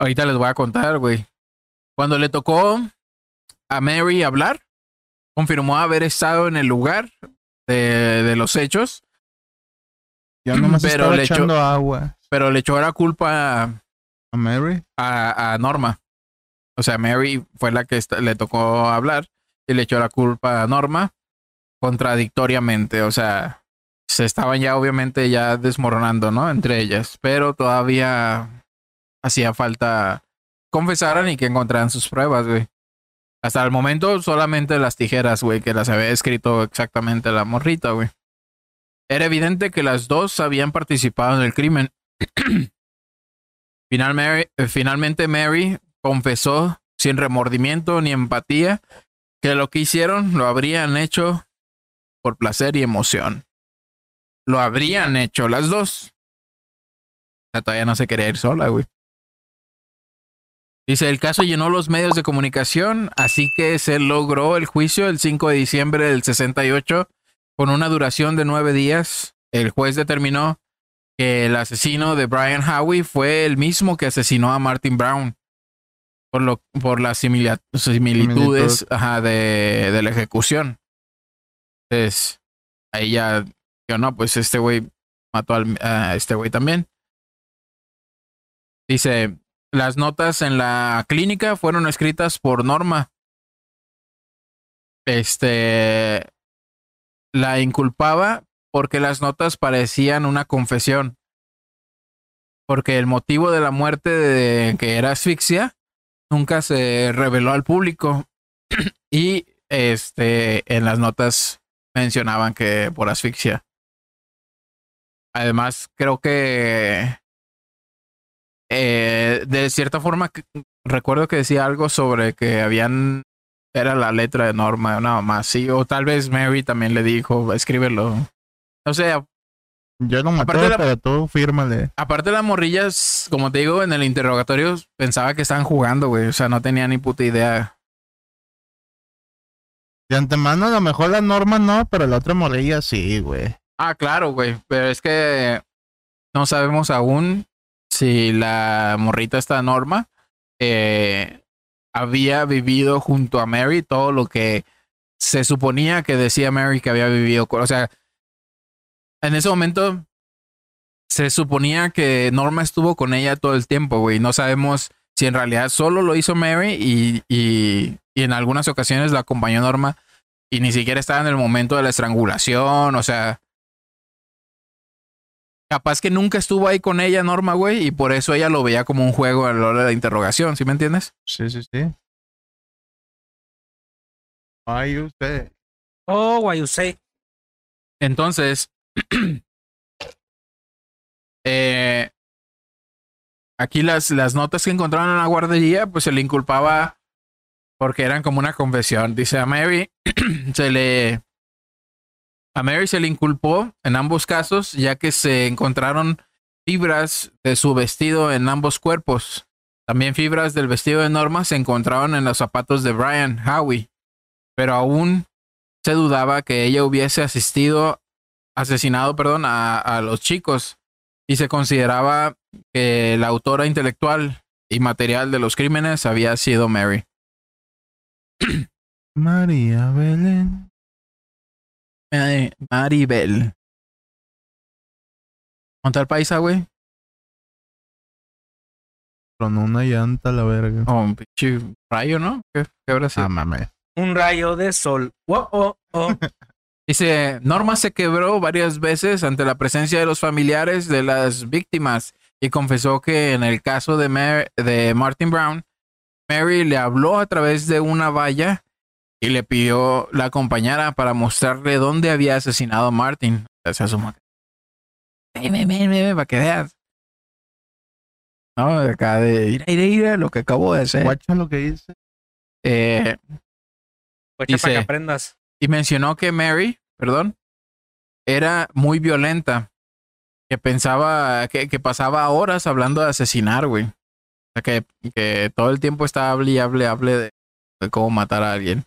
A: Ahorita les voy a contar, güey. Cuando le tocó a Mary hablar, confirmó haber estado en el lugar de, de los hechos,
C: Yo nomás
A: Pero
C: estaba
A: le echó-
C: echando agua.
A: pero le echó la culpa a,
C: ¿A Mary?
A: a Norma. O sea, Mary fue la que le tocó hablar y le echó la culpa a Norma contradictoriamente. O sea, se estaban ya obviamente ya desmoronando, ¿no? Entre ellas, pero todavía hacía falta confesaran y que encontraran sus pruebas, güey. Hasta el momento solamente las tijeras, güey, que las había escrito exactamente la morrita, güey. Era evidente que las dos habían participado en el crimen. *clears throat* Eh, finalmente Mary confesó sin remordimiento ni empatía que lo que hicieron lo habrían hecho por placer y emoción. Lo habrían hecho las dos. Sea, todavía no se quería ir sola, güey. Dice, el caso llenó los medios de comunicación, así que se logró el juicio el 5 de diciembre del 68 con una duración de nueve días. El juez determinó que el asesino de Brian Howie fue el mismo que asesinó a Martin Brown por, lo, por las simila- similitudes
C: Similitud.
A: ajá, de, de la ejecución. Entonces, ahí ya, yo no, pues este güey mató al- a este güey también. Dice, las notas en la clínica fueron escritas por Norma. Este la inculpaba porque las notas parecían una confesión. Porque el motivo de la muerte de que era asfixia nunca se reveló al público. *clears throat* y este en las notas mencionaban que por asfixia. Además, creo que eh, de cierta forma recuerdo que decía algo sobre que habían era la letra de Norma, nada más, sí, o tal vez Mary también le dijo, escríbelo. O sea,
C: Yo no maté,
A: Aparte la-
C: pero tú fírmale.
A: aparte las morrillas, como te digo, en el interrogatorio pensaba que estaban jugando, güey, o sea, no tenía ni puta idea.
C: De antemano, a lo mejor la norma no, pero la otra morilla sí, güey.
A: Ah, claro, güey, pero es que no sabemos aún si la morrita esta Norma eh, había vivido junto a Mary todo lo que se suponía que decía Mary que había vivido. O sea, en ese momento se suponía que Norma estuvo con ella todo el tiempo, güey. No sabemos si en realidad solo lo hizo Mary y, y, y en algunas ocasiones la acompañó Norma y ni siquiera estaba en el momento de la estrangulación, o sea, capaz que nunca estuvo ahí con ella Norma, güey, y por eso ella lo veía como un juego a la hora de la interrogación, ¿sí me entiendes?
C: Sí, sí, sí. Ay, usted.
B: Oh, what you say.
A: Entonces, *clears throat* eh, aquí las, las notas que encontraron en la guardería, pues se le inculpaba porque eran como una confesión. Dice a Mary, *clears throat* se le... A Mary se le inculpó en ambos casos, ya que se encontraron fibras de su vestido en ambos cuerpos. También fibras del vestido de Norma se encontraron en los zapatos de Brian Howie, pero aún se dudaba que ella hubiese asistido, asesinado, perdón, a, a los chicos y se consideraba que la autora intelectual y material de los crímenes había sido Mary.
C: María Belén.
A: Eh, Maribel. ¿Monta el paisa, güey?
C: Con una llanta la verga.
A: O un pinche rayo, ¿no? ¿Qué, qué habrá sido?
C: Ah, mames.
B: Un rayo de sol. Oh, oh, oh. *laughs*
A: Dice, Norma se quebró varias veces ante la presencia de los familiares de las víctimas y confesó que en el caso de, Mar- de Martin Brown, Mary le habló a través de una valla y le pidió la acompañara para mostrarle dónde había asesinado a Martin. O sea, su ma- ven, ven, ven, ven, para que veas. No, acá de ir, ir, ir, lo que acabo de hacer.
C: Guacha lo que dice.
A: Eh, Dice-
B: para que aprendas.
A: y mencionó que Mary, perdón, era muy violenta, que pensaba, que, que pasaba horas hablando de asesinar, güey. O sea, que, que todo el tiempo estaba hable y hable, hable de, de cómo matar a alguien.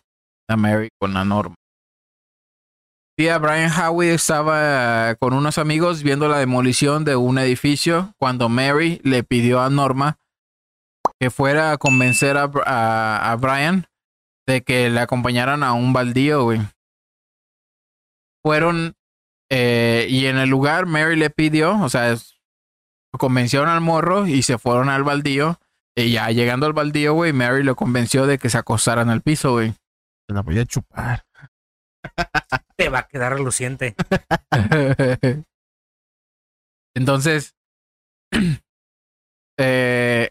A: Mary con la norma. Tía Brian Howie estaba con unos amigos viendo la demolición de un edificio cuando Mary le pidió a Norma que fuera a convencer a, Br- a- a Brian de que le acompañaran a un baldío, güey. Fueron eh, y en el lugar Mary le pidió, o sea, convencieron al morro y se fueron al baldío. Y ya llegando al baldío, güey, Mary lo convenció de que se acostara en el piso, güey.
C: Se la voy a chupar.
B: Te va a quedar reluciente. *laughs*
A: Entonces, *clears throat* eh,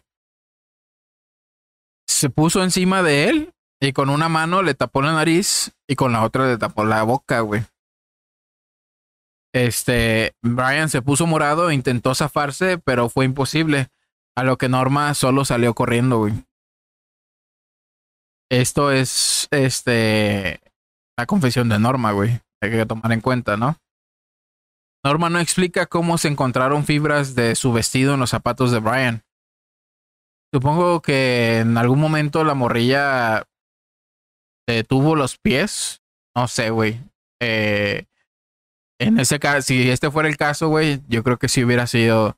A: se puso encima de él y con una mano le tapó la nariz y con la otra le tapó la boca, güey. Este, Brian se puso morado e intentó zafarse, pero fue imposible. A lo que Norma solo salió corriendo, güey. Esto es, este, la confesión de Norma, güey. Hay que tomar en cuenta, ¿no? Norma no explica cómo se encontraron fibras de su vestido en los zapatos de Brian. Supongo que en algún momento la morrilla detuvo los pies. No sé, güey. Eh, en ese caso, si este fuera el caso, güey, yo creo que sí hubiera sido,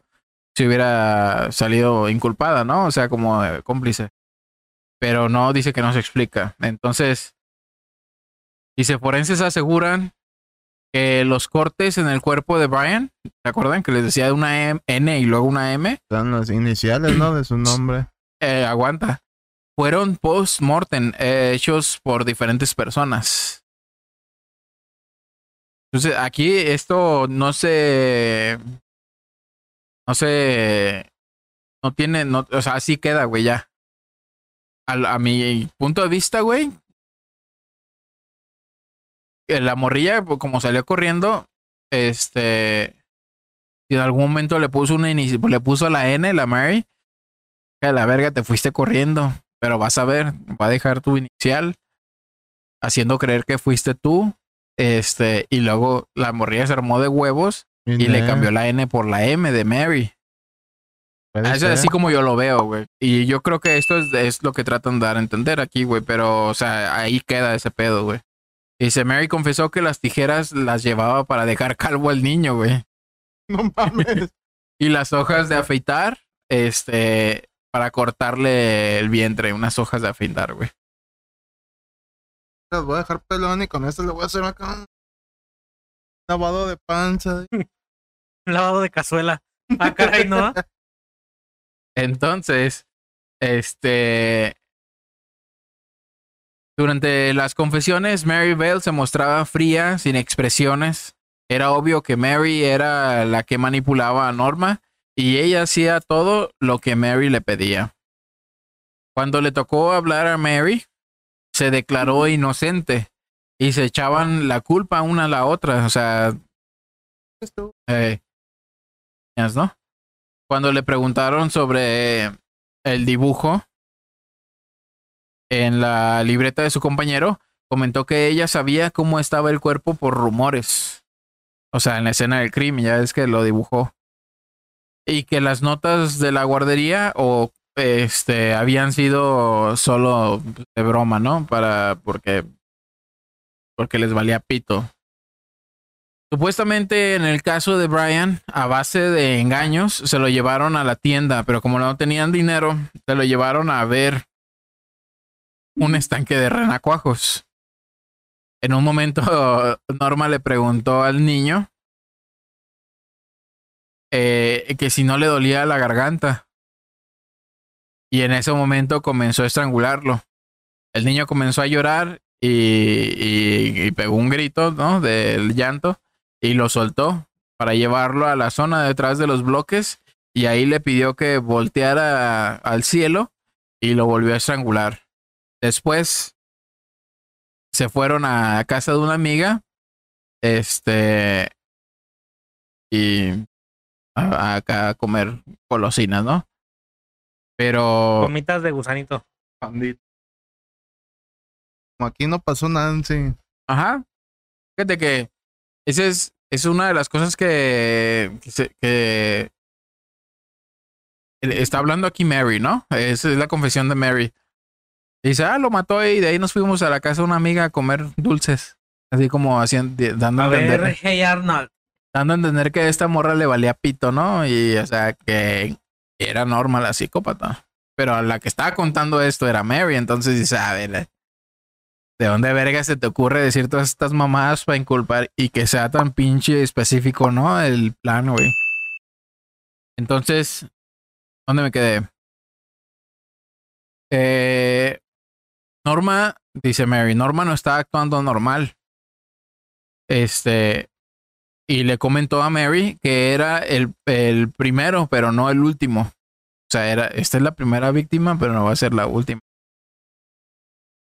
A: si hubiera salido inculpada, ¿no? O sea, como eh, cómplice. Pero no dice que no se explica. Entonces, dice, forenses aseguran que los cortes en el cuerpo de Brian, ¿se acuerdan? Que les decía una M- N y luego una M.
C: Están las iniciales, ¿no? De su *clears throat* nombre.
A: Eh, aguanta. Fueron post-mortem eh, hechos por diferentes personas. Entonces, aquí esto no se. No se. No tiene. No, o sea, así queda, güey, ya. A mi punto de vista, güey. La morrilla, pues, como salió corriendo, este. Si en algún momento le puso una le puso la N, la Mary, que a la verga te fuiste corriendo. Pero vas a ver, va a dejar tu inicial haciendo creer que fuiste tú. Este, y luego la morrilla se armó de huevos y le cambió la N por la M de Mary.
C: Puede
A: Eso es
C: ser.
A: así como yo lo veo, güey. Y yo creo que esto es, es lo que tratan de dar a entender aquí, güey. Pero, o sea, ahí queda ese pedo, güey. Dice, Mary confesó que las tijeras las llevaba para dejar calvo al niño, güey. *laughs*
C: No mames. *laughs*
A: Y las hojas de afeitar, este, para cortarle el vientre, unas hojas de afeitar, güey.
C: Las voy a dejar pelón y con esto le voy a hacer acá un lavado de panza. *laughs*
B: Un lavado de cazuela. Ah, caray, ¿no?
A: Entonces, este. Durante las confesiones, Mary Bell se mostraba fría, sin expresiones. Era obvio que Mary era la que manipulaba a Norma y ella hacía todo lo que Mary le pedía. Cuando le tocó hablar a Mary, se declaró inocente y se echaban la culpa una a la otra. O sea,
C: Esto.
A: eh, ¿no? Cuando le preguntaron sobre el dibujo en la libreta de su compañero, comentó que ella sabía cómo estaba el cuerpo por rumores. O sea, en la escena del crimen, ya es que lo dibujó. Y que las notas de la guardería o este habían sido solo de broma, ¿no? Para porque porque les valía pito. Supuestamente en el caso de Brian, a base de engaños, se lo llevaron a la tienda, pero como no tenían dinero, se lo llevaron a ver un estanque de renacuajos. En un momento, *laughs* Norma le preguntó al niño eh, que si no le dolía la garganta. Y en ese momento comenzó a estrangularlo. El niño comenzó a llorar y, y pegó un grito, ¿no? Del llanto y lo soltó para llevarlo a la zona detrás de los bloques y ahí le pidió que volteara al cielo y lo volvió a estrangular. Después se fueron a casa de una amiga, este, y acá a, comer golosinas, ¿no? Pero...
B: Comitas de gusanito.
C: Como aquí no pasó nada, sí.
A: Ajá. Fíjate que esa es, es una de las cosas que, que, está hablando aquí Mary, ¿no? Esa es la confesión de Mary. dice, ah, lo mató y de ahí nos fuimos a la casa de una amiga a comer dulces. Así como haciendo, dando a, entender. Dando a entender que a esta morra le valía pito, ¿no? Y o sea, que era normal la psicópata. Pero a la que estaba contando esto era Mary, entonces dice, a ver, ¿De dónde verga se te ocurre decir todas estas mamadas para inculpar y que sea tan pinche específico, no? El plan, güey. Entonces, ¿dónde me quedé? Eh, Norma, dice Mary, Norma no está actuando normal. Este, y le comentó a Mary que era el, el primero, pero no el último. O sea, era, esta es la primera víctima, pero no va a ser la última.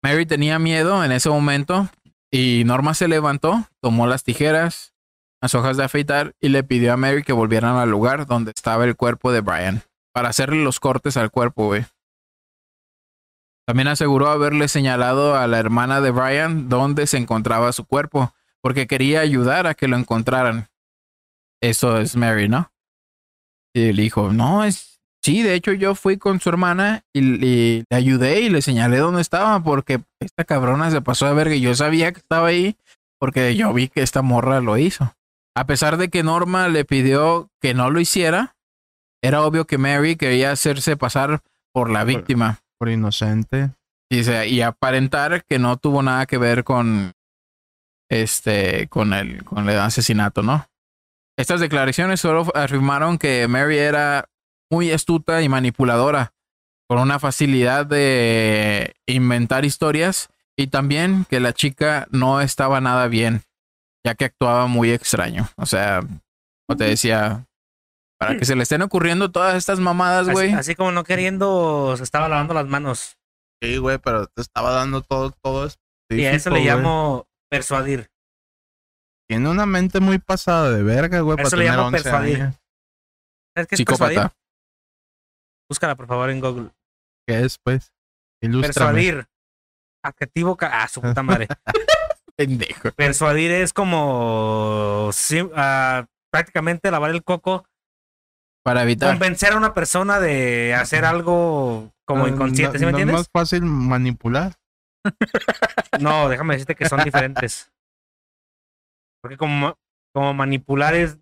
A: Mary tenía miedo en ese momento y Norma se levantó, tomó las tijeras, las hojas de afeitar y le pidió a Mary que volvieran al lugar donde estaba el cuerpo de Brian para hacerle los cortes al cuerpo, güey. También aseguró haberle señalado a la hermana de Brian dónde se encontraba su cuerpo, porque quería ayudar a que lo encontraran. Eso es Mary, ¿no? Y le dijo, no, es Sí, de hecho yo fui con su hermana y, le ayudé y le señalé dónde estaba porque esta cabrona se pasó de verga y yo sabía que estaba ahí porque yo vi que esta morra lo hizo. A pesar de que Norma le pidió que no lo hiciera, era obvio que Mary quería hacerse pasar por la víctima.
C: Por, inocente.
A: Y, y aparentar que no tuvo nada que ver con este con el con el asesinato, ¿no? Estas declaraciones solo afirmaron que Mary era muy astuta y manipuladora, con una facilidad de inventar historias y también que la chica no estaba nada bien, ya que actuaba muy extraño. O sea, como te decía, para que se le estén ocurriendo todas estas mamadas, güey.
B: Así, como no queriendo, se estaba lavando las manos.
C: Sí, güey, pero te estaba dando todo, todo.
B: Y a eso le llamo persuadir.
C: Tiene una mente muy pasada de verga, güey.
B: Eso le llamo persuadir.
A: ¿Sabes qué es Psicópata.
B: Búscala, por favor, en Google.
C: ¿Qué es, pues?
B: Persuadir. Adjetivo. Ah, su *laughs* puta madre.
A: Pendejo.
B: Persuadir es como uh, prácticamente lavar el coco.
A: Para evitar.
B: Convencer a una persona de hacer algo como inconsciente, ¿sí me entiendes?
C: es más fácil manipular. *laughs*
B: no, déjame decirte que son diferentes. Porque como, como manipular es,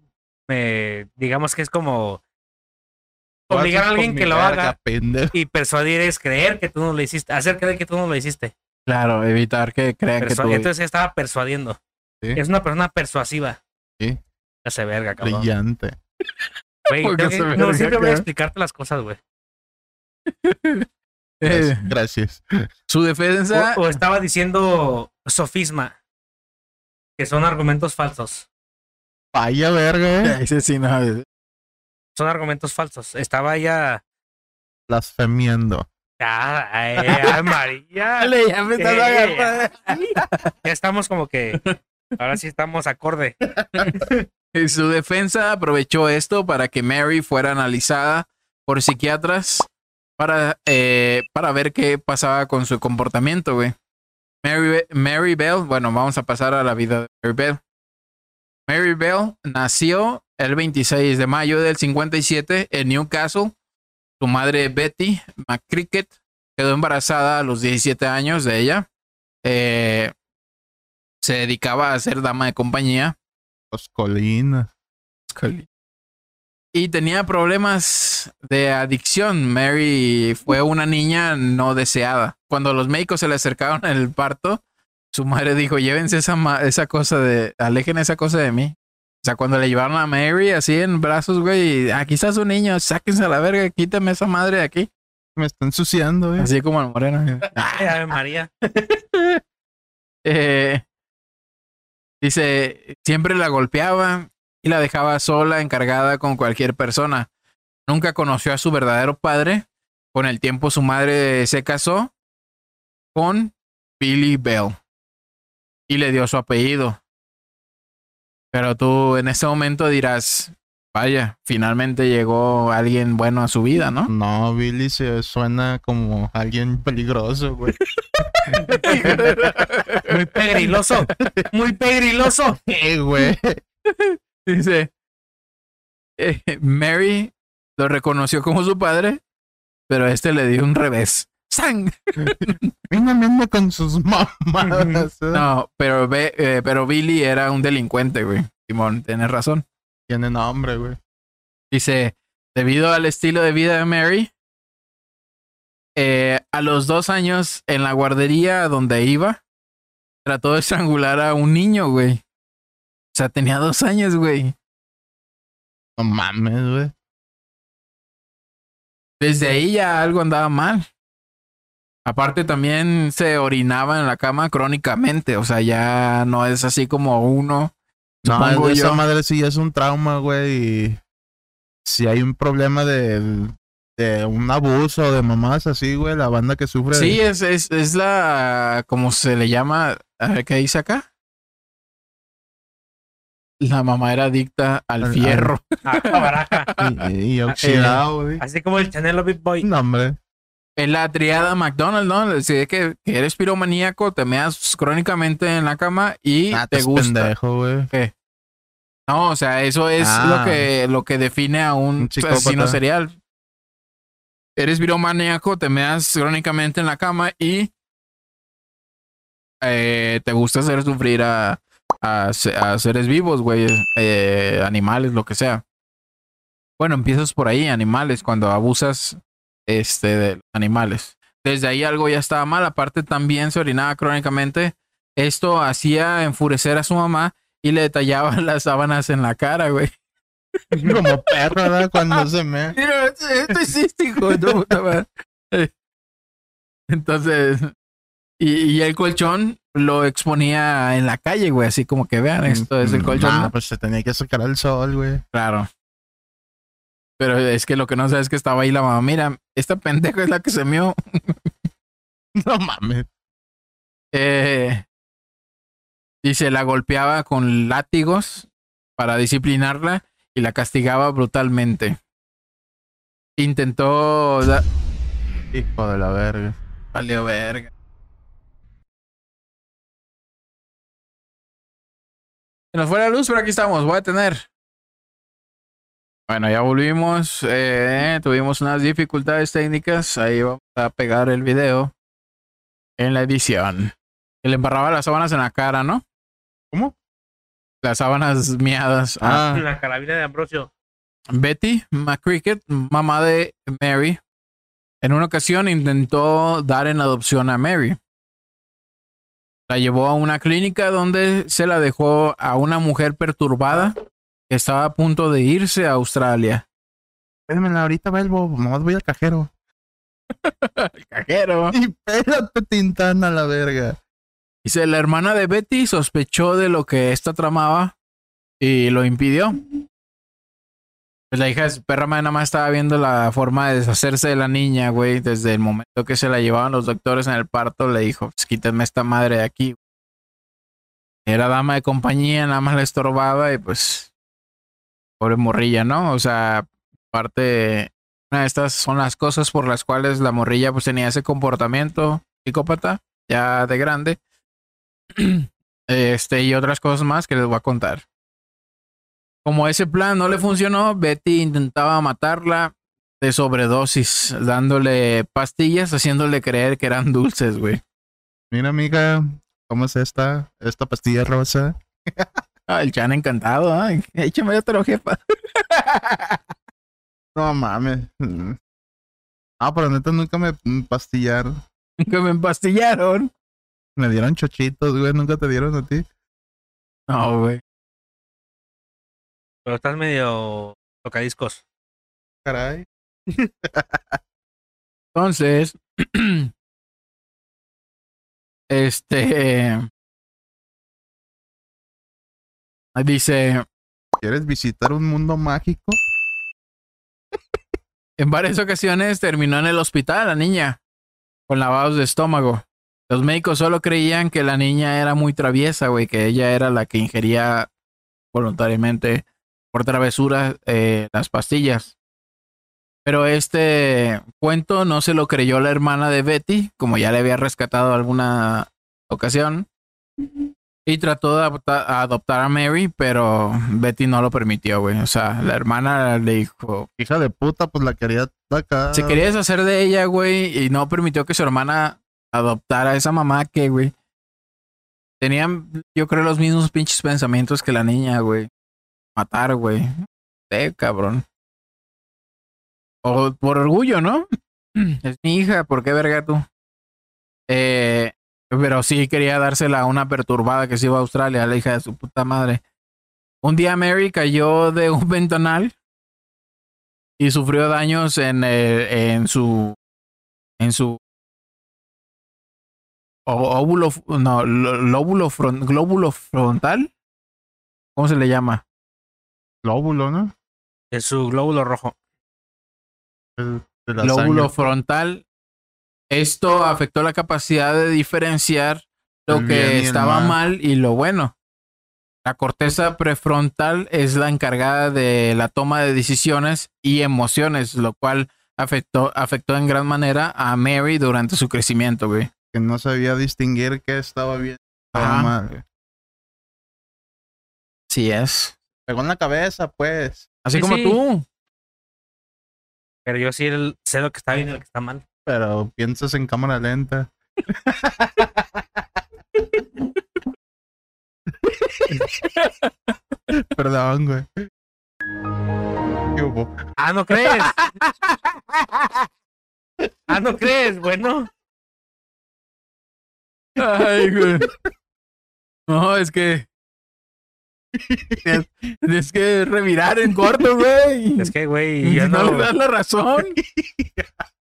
B: eh, digamos que es como obligar a alguien que lo haga y persuadir es creer que tú no lo hiciste, hacer creer que tú no lo hiciste.
A: Claro, evitar que crean que tú...
B: Entonces estaba persuadiendo. Es una persona persuasiva.
C: Sí.
B: Hace verga, cabrón.
C: Brillante.
B: Güey, *laughs* no, siempre voy a explicarte las cosas, güey. *laughs*
C: Gracias.
A: Su defensa...
B: O, estaba diciendo sofisma, que son argumentos falsos.
C: Vaya verga. *laughs*
A: Ese sí, no
B: son argumentos falsos. Estaba ya
C: blasfemiando.
B: Ya, ay, María. *laughs*
A: ya me estás *laughs*
B: Ya estamos como que ahora sí estamos acorde.
A: Y su defensa aprovechó esto para que Mary fuera analizada por psiquiatras para, eh, para ver qué pasaba con su comportamiento, güey. Mary, Mary Bell, bueno, vamos a pasar a la vida de Mary Bell. Mary Bell nació el 26 de mayo del 57 en Newcastle. Su madre Betty McCricket quedó embarazada a los 17 años de ella. Eh, se dedicaba a ser dama de compañía.
C: Oscolina.
A: y tenía problemas de adicción. Mary fue una niña no deseada. Cuando los médicos se le acercaron en el parto, su madre dijo, llévense esa, esa cosa de, alejen esa cosa de mí. O sea, cuando le llevaron a Mary así en brazos, güey, aquí está su niño, sáquense a la verga, quítame esa madre de aquí.
C: Me está ensuciando, güey.
A: Así como el moreno. *laughs*
B: Ay, María. *laughs*
A: eh, dice, siempre la golpeaba y la dejaba sola, encargada con cualquier persona. Nunca conoció a su verdadero padre. Con el tiempo su madre se casó con Billy Bell y le dio su apellido. Pero tú en ese momento dirás, vaya, finalmente llegó alguien bueno a su vida, ¿no?
C: No, Billy se suena como alguien peligroso, güey. *laughs*
B: muy pegriloso, muy pegriloso.
C: Eh, güey.
A: Dice, eh, Mary lo reconoció como su padre, pero este le dio un revés. ¡Sang! *laughs*
C: Vino con sus mamadas. ¿eh?
A: No, pero, ve, eh, pero Billy era un delincuente, güey. Simón, tienes razón.
C: Tiene nombre, güey.
A: Dice, debido al estilo de vida de Mary, eh, a los dos años en la guardería donde iba, trató de estrangular a un niño, güey. O sea, tenía dos años, güey.
C: No mames, güey.
A: Desde ahí ya algo andaba mal. Aparte también se orinaba en la cama crónicamente, o sea, ya no es así como uno.
C: No, esa madre sí es un trauma, güey. Y si hay un problema de, de un abuso de mamás así, güey, la banda que sufre.
A: Sí, es, es, es la, como se le llama, a ver, ¿qué dice acá? La mamá era adicta al
C: Al-
A: fierro.
B: Ah, baraja. *laughs*
C: Y, y *laughs* oxidado, güey.
B: Así como el Chanelo Big Boy.
C: No, hombre.
A: Es la triada McDonald's, ¿no? Si es que, que eres piromaníaco, te meas crónicamente en la cama y
C: Ah,
A: te gusta.
C: pendejo.
A: No, o sea, eso es
C: Ah.
A: lo que lo que define a un,
C: Un psicópata.
A: asesino serial. Eres piromaníaco, te meas crónicamente en la cama y eh, te gusta hacer sufrir a, a seres vivos, güey, eh, animales, lo que sea. Bueno, empiezas por ahí, animales, cuando abusas este, de animales. Desde ahí algo ya estaba mal. Aparte, también se orinaba crónicamente. Esto hacía enfurecer a su mamá y le detallaba *laughs* las sábanas en la cara, güey. *laughs*
C: Como perro, ¿verdad? Cuando se me. *laughs*
A: Mira, esto esto hiciste, hijo de tu puta madre. Eh, Entonces, y, y el colchón lo exponía en la calle, güey, así como que vean, esto es el colchón.
C: Ah, pues se tenía que sacar al sol, güey.
A: Claro. Pero es que lo que no sabes es que estaba ahí la mamá. Mira, esta pendeja es la que se mió. *laughs*
C: No mames.
A: Eh, y se la golpeaba con látigos para disciplinarla y la castigaba brutalmente. Intentó. da-
C: Hijo de la verga.
A: Valió verga. Se nos fue la luz, pero aquí estamos. Voy a tener. Bueno, ya volvimos. eh, tuvimos unas dificultades técnicas. Ahí vamos a pegar el video en la edición. Que le embarraba las sábanas en la cara, ¿no?
C: ¿Cómo?
A: Las sábanas miadas. Ah.
C: Ah,
B: La carabina de Ambrosio.
A: Betty McCricket, mamá de Mary, en una ocasión intentó dar en adopción a Mary. La llevó a una clínica donde se la dejó a una mujer perturbada que estaba a punto de irse a Australia.
C: espérenme, ahorita vuelvo. Nomás voy al cajero.
A: El *laughs* cajero.
C: Y espérate, Tintana, la verga.
A: Dice, la hermana de Betty sospechó de lo que esta tramaba y lo impidió. Pues la hija de su perra madre nada más estaba viendo la forma de deshacerse de la niña, güey. Desde el momento que se la llevaban los doctores en el parto, le dijo, pues quítenme esta madre de aquí. Era dama de compañía, nada más le estorbaba y pues... Pobre morrilla, ¿no? O sea, parte... Una de estas son las cosas por las cuales la morrilla pues tenía ese comportamiento psicópata, ya de grande. *clears throat* Este y otras cosas más que les voy a contar. Como ese plan no le funcionó, Betty intentaba matarla de sobredosis, dándole pastillas, haciéndole creer que eran dulces, güey.
C: Mira, amiga, ¿cómo es esta? Esta pastilla rosa. *laughs*
A: Ah, el chan encantado, ay, *laughs* échame otro jefa. *laughs*
C: No mames. Ah, pero neta nunca me pastillaron.
A: Nunca me empastillaron.
C: Me dieron chochitos, güey. Nunca te dieron a ti.
A: No, güey.
B: Pero estás medio tocadiscos.
C: Caray.
A: Entonces, *clears throat* este dice,
C: ¿Quieres visitar un mundo mágico?
A: en varias ocasiones terminó en el hospital la niña con lavados de estómago. Los médicos solo creían que la niña era muy traviesa, güey, que ella era la que ingería voluntariamente por travesura eh, las pastillas. Pero este cuento no se lo creyó la hermana de Betty, como ya le había rescatado alguna ocasión. Y trató de adopta- adoptar a Mary, pero Betty no lo permitió, güey. O sea, la hermana le dijo,
C: Hija de puta, pues la quería acá.
A: se quería deshacer de ella, güey, y no permitió que su hermana adoptara a esa mamá que, güey, tenían, yo creo, los mismos pinches pensamientos que la niña, güey. Matar, güey. Eh, cabrón. O por orgullo, ¿no? *clears throat* Es mi hija, ¿por qué verga tú? Eh, pero sí quería dársela a una perturbada que se iba a Australia, la hija de su puta madre. Un día Mary cayó de un *laughs* ventanal y sufrió daños en, eh, en su en su óvulo no lo- lóbulo glóbulo frontal ¿cómo se le llama?
C: Lóbulo, ¿no?
B: Es su glóbulo rojo.
C: El- de la
A: lóbulo
C: sangre.
A: frontal esto afectó la capacidad de diferenciar lo
C: bien
A: que estaba
C: mal.
A: mal y lo bueno la corteza prefrontal es la encargada de la toma de decisiones y emociones, lo cual afectó, afectó en gran manera a Mary durante su crecimiento, güey.
C: Que no sabía distinguir qué estaba bien. estaba mal.
A: Sí es.
C: Pegó en la cabeza, pues.
A: Así
B: Sí,
A: como
B: sí.
A: tú.
B: Pero yo sí el- sé lo que está bien y lo que está mal.
C: Pero piensas en cámara lenta. *laughs* Perdón, güey. ¿Qué hubo?
B: Ah, ¿no crees? *laughs* ah, ¿no crees? Bueno.
A: Ay, güey. No, es que. Es, es que revirar en corto, güey.
B: Es que, güey,
A: no
B: no,
A: le das la razón. *laughs*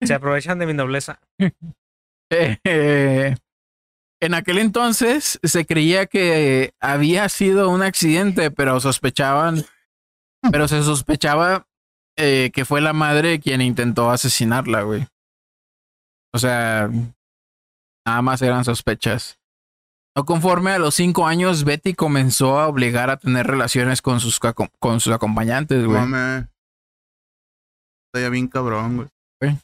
B: se aprovechan de mi nobleza.
A: Eh, *laughs* eh, en aquel entonces se creía que había sido un accidente, pero sospechaban, pero se sospechaba eh, que fue la madre quien intentó asesinarla, güey. O sea, nada más eran sospechas. No conforme a los cinco años, Betty comenzó a obligar a tener relaciones con sus, con sus acompañantes, güey.
C: Mame. Está ya bien cabrón, güey.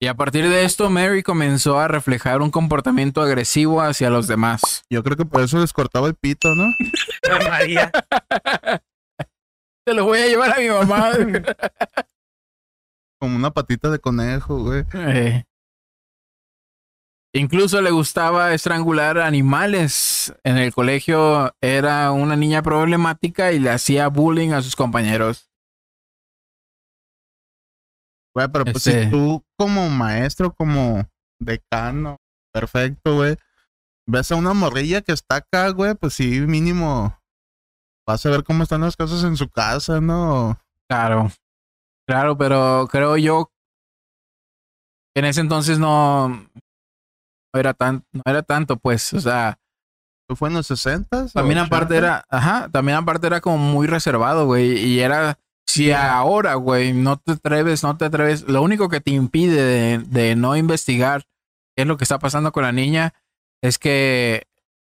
A: Y a partir de esto, Mary comenzó a reflejar un comportamiento agresivo hacia los demás.
C: Yo creo que por eso les cortaba el pito, ¿no? *laughs*
B: María.
A: Te lo voy a llevar a mi mamá. *laughs*
C: Como una patita de conejo, güey.
A: Eh. Incluso le gustaba estrangular animales. En el colegio era una niña problemática y le hacía bullying a sus compañeros.
C: Güey, pero pues
A: Este-
C: si tú como maestro, como decano, perfecto, güey. Ves a una morrilla que está acá, güey, pues sí, mínimo vas a ver cómo están las cosas en su casa, ¿no?
A: Claro. Claro, pero creo yo que en ese entonces no, no era tan, no era tanto, pues, o sea,
C: ¿Fue en los 60
A: También aparte era, ajá, también aparte era como muy reservado, güey. Y era, si ahora, güey, no te atreves, no te atreves, lo único que te impide de, de no investigar qué es lo que está pasando con la niña es que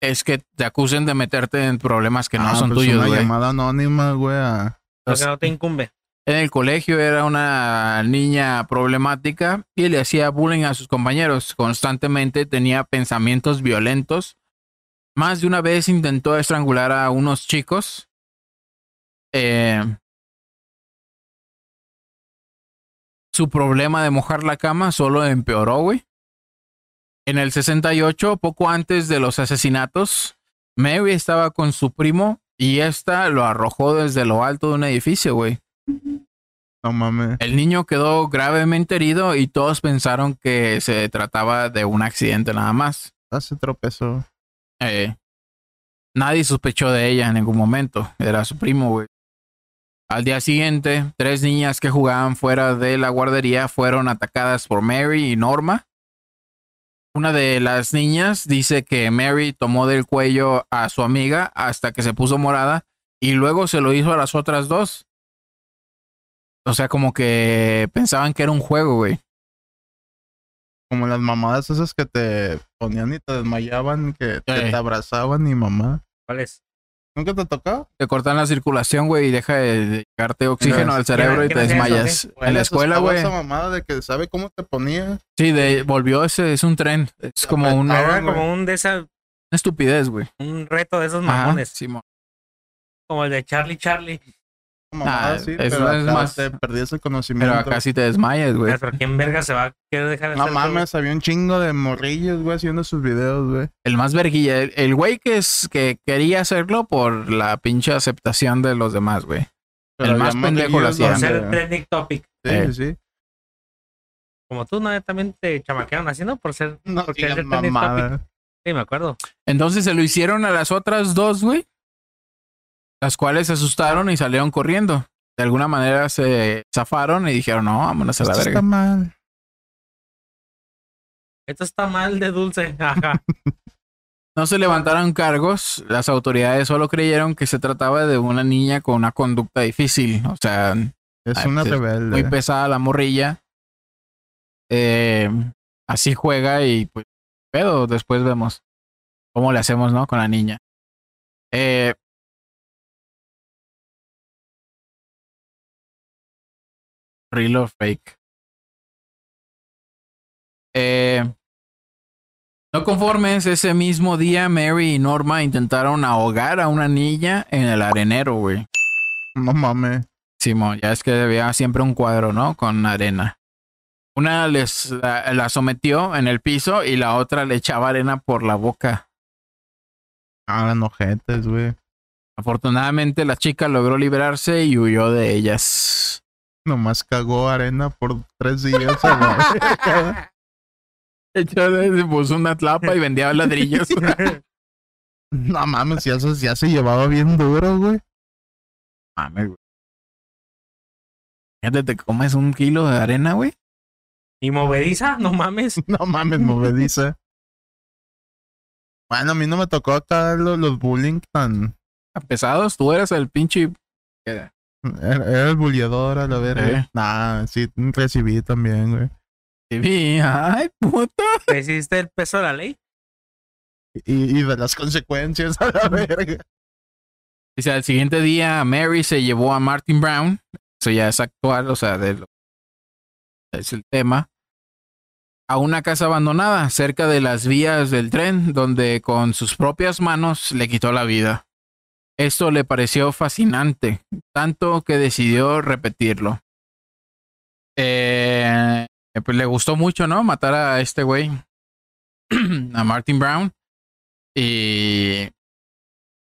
A: es que te acusen de meterte en problemas que no
C: Ah,
A: son
C: pues
A: tuyos,
C: Una
A: güey.
C: llamada anónima, güey. a-
B: Lo que no te incumbe.
A: En el colegio era una niña problemática y le hacía bullying a sus compañeros. Constantemente tenía pensamientos violentos. Más de una vez intentó estrangular a unos chicos. Eh, su problema de mojar la cama solo empeoró, güey. En el 68, poco antes de los asesinatos, Mary estaba con su primo y esta lo arrojó desde lo alto de un edificio, güey.
C: No mames.
A: El niño quedó gravemente herido y todos pensaron que se trataba de un accidente nada más.
C: Ah, se tropezó.
A: Eh, nadie sospechó de ella en ningún momento. Era su primo, güey. Al día siguiente, tres niñas que jugaban fuera de la guardería fueron atacadas por Mary y Norma. Una de las niñas dice que Mary tomó del cuello a su amiga hasta que se puso morada y luego se lo hizo a las otras dos. O sea, como que pensaban que era un juego, güey.
C: Como las mamadas esas que te ponían y te desmayaban, que, que te abrazaban y mamá.
B: ¿Cuál es?
C: ¿Nunca te tocó?
A: Te cortan la circulación, güey, y deja de llegarte oxígeno al cerebro y te
B: ¿quién hacía eso,
A: desmayas.
C: ¿O
A: En la
C: les
A: escuela, güey.
C: Esa mamada de que sabe cómo te ponía.
A: Sí, de, volvió ese, es un tren. Es como una,
C: Ahora,
B: Era
C: güey.
B: como un de esa, un
A: estupidez, güey.
B: reto de esos
A: Ajá,
B: mamones. Como el de Charlie Charlie.
C: Mamada
A: Ah, eso
C: pero
A: es más-
C: te perdías el conocimiento.
A: Pero acá sí te desmayas, güey.
B: Pero ¿quién verga se va a querer dejar de
C: No
B: hacer eso, güey?
C: mames, había un chingo de morrillos, güey, haciendo sus videos, güey.
A: El más verguilla. El güey que, es, que quería hacerlo por la pinche aceptación de los demás, güey. El más pendejo lo hacía.
B: Por ser trending topic.
C: Sí,
A: Eh.
C: sí.
B: Como tú, ¿no? También te chamaquearon haciendo por ser...
C: No
B: el trending
C: mamada.
B: Sí, me acuerdo.
A: Entonces se lo hicieron a las otras dos, güey. Las cuales se asustaron y salieron corriendo. De alguna manera se zafaron y dijeron, no, vámonos a la
C: Esto está mal.
B: Esto está mal de dulce. *laughs* Ajá.
A: No se levantaron cargos. Las autoridades solo creyeron que se trataba de una niña con una conducta difícil. O sea,
C: Es una rebelde.
A: muy pesada la morrilla. Eh, así juega y pues pedo. Después vemos cómo le hacemos, ¿no? Con la niña. Eh, real or fake. Eh, no conformes, ese mismo día Mary y Norma intentaron ahogar a una niña en el arenero, güey.
C: No mames.
A: Simón, ya es que había siempre un cuadro, ¿no? Con arena. Una les la, la sometió en el piso y la otra le echaba arena por la boca.
C: Ah, ojetes, güey.
A: Afortunadamente la chica logró liberarse y huyó de ellas.
C: Nomás cagó arena por tres días.
A: se *laughs* puso una tlapa y vendía ladrillos. *laughs*
C: no mames, ya se, ya se llevaba bien duro, güey.
A: Mames, güey. Fíjate, te comes un kilo de arena, güey.
B: ¿Y movediza? No mames. *laughs*
C: No mames, movediza. Bueno, a mí no me tocó acá los, los bullying tan.
A: Pesados, tú eras el pinche.
C: Era, el bulleador a la verga.
A: Eh.
C: Nah, sí, recibí también, güey.
A: Sí, Ay, puta.
B: ¿Resiste el peso de la ley?
C: Y, y de las consecuencias a la verga.
A: Dice, al siguiente día Mary se llevó a Martin Brown. Eso ya es actual, o sea, de lo- es el tema. A una casa abandonada cerca de las vías del tren, donde con sus propias manos le quitó la vida. Esto le pareció fascinante, tanto que decidió repetirlo. Eh, pues le gustó mucho, ¿no? Matar a este güey, *clears throat* a Martin Brown. Y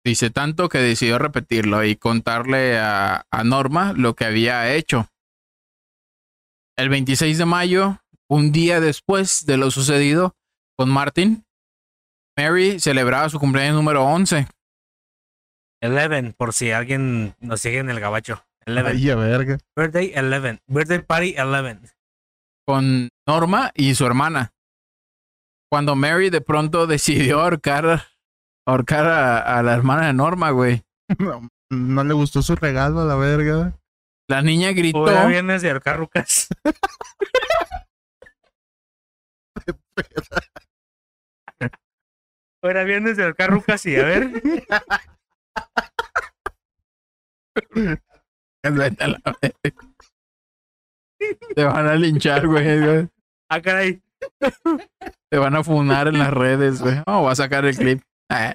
A: Dice tanto que decidió repetirlo y contarle a, a Norma lo que había hecho. El 26 de mayo, un día después de lo sucedido con Martin, Mary celebraba su cumpleaños número 11.
B: Eleven, por si alguien nos sigue en el gabacho. Eleven.
C: Ay, verga.
B: Birthday Eleven. Birthday Party Eleven.
A: con Norma y su hermana. Cuando Mary de pronto *laughs* decidió ahorcar, ahorcar a, a la hermana de Norma, güey. *laughs*
C: No, no le gustó su regalo a la verga.
A: La niña gritó.
B: Pura viernes de ahorcar rucas. Fuera *laughs* viernes de ahorcar rucas y a ver. *laughs*
A: Te van a linchar, güey.
B: Ah, caray.
A: Te van a funar en las redes, güey. Oh, voy a sacar el clip. Ah.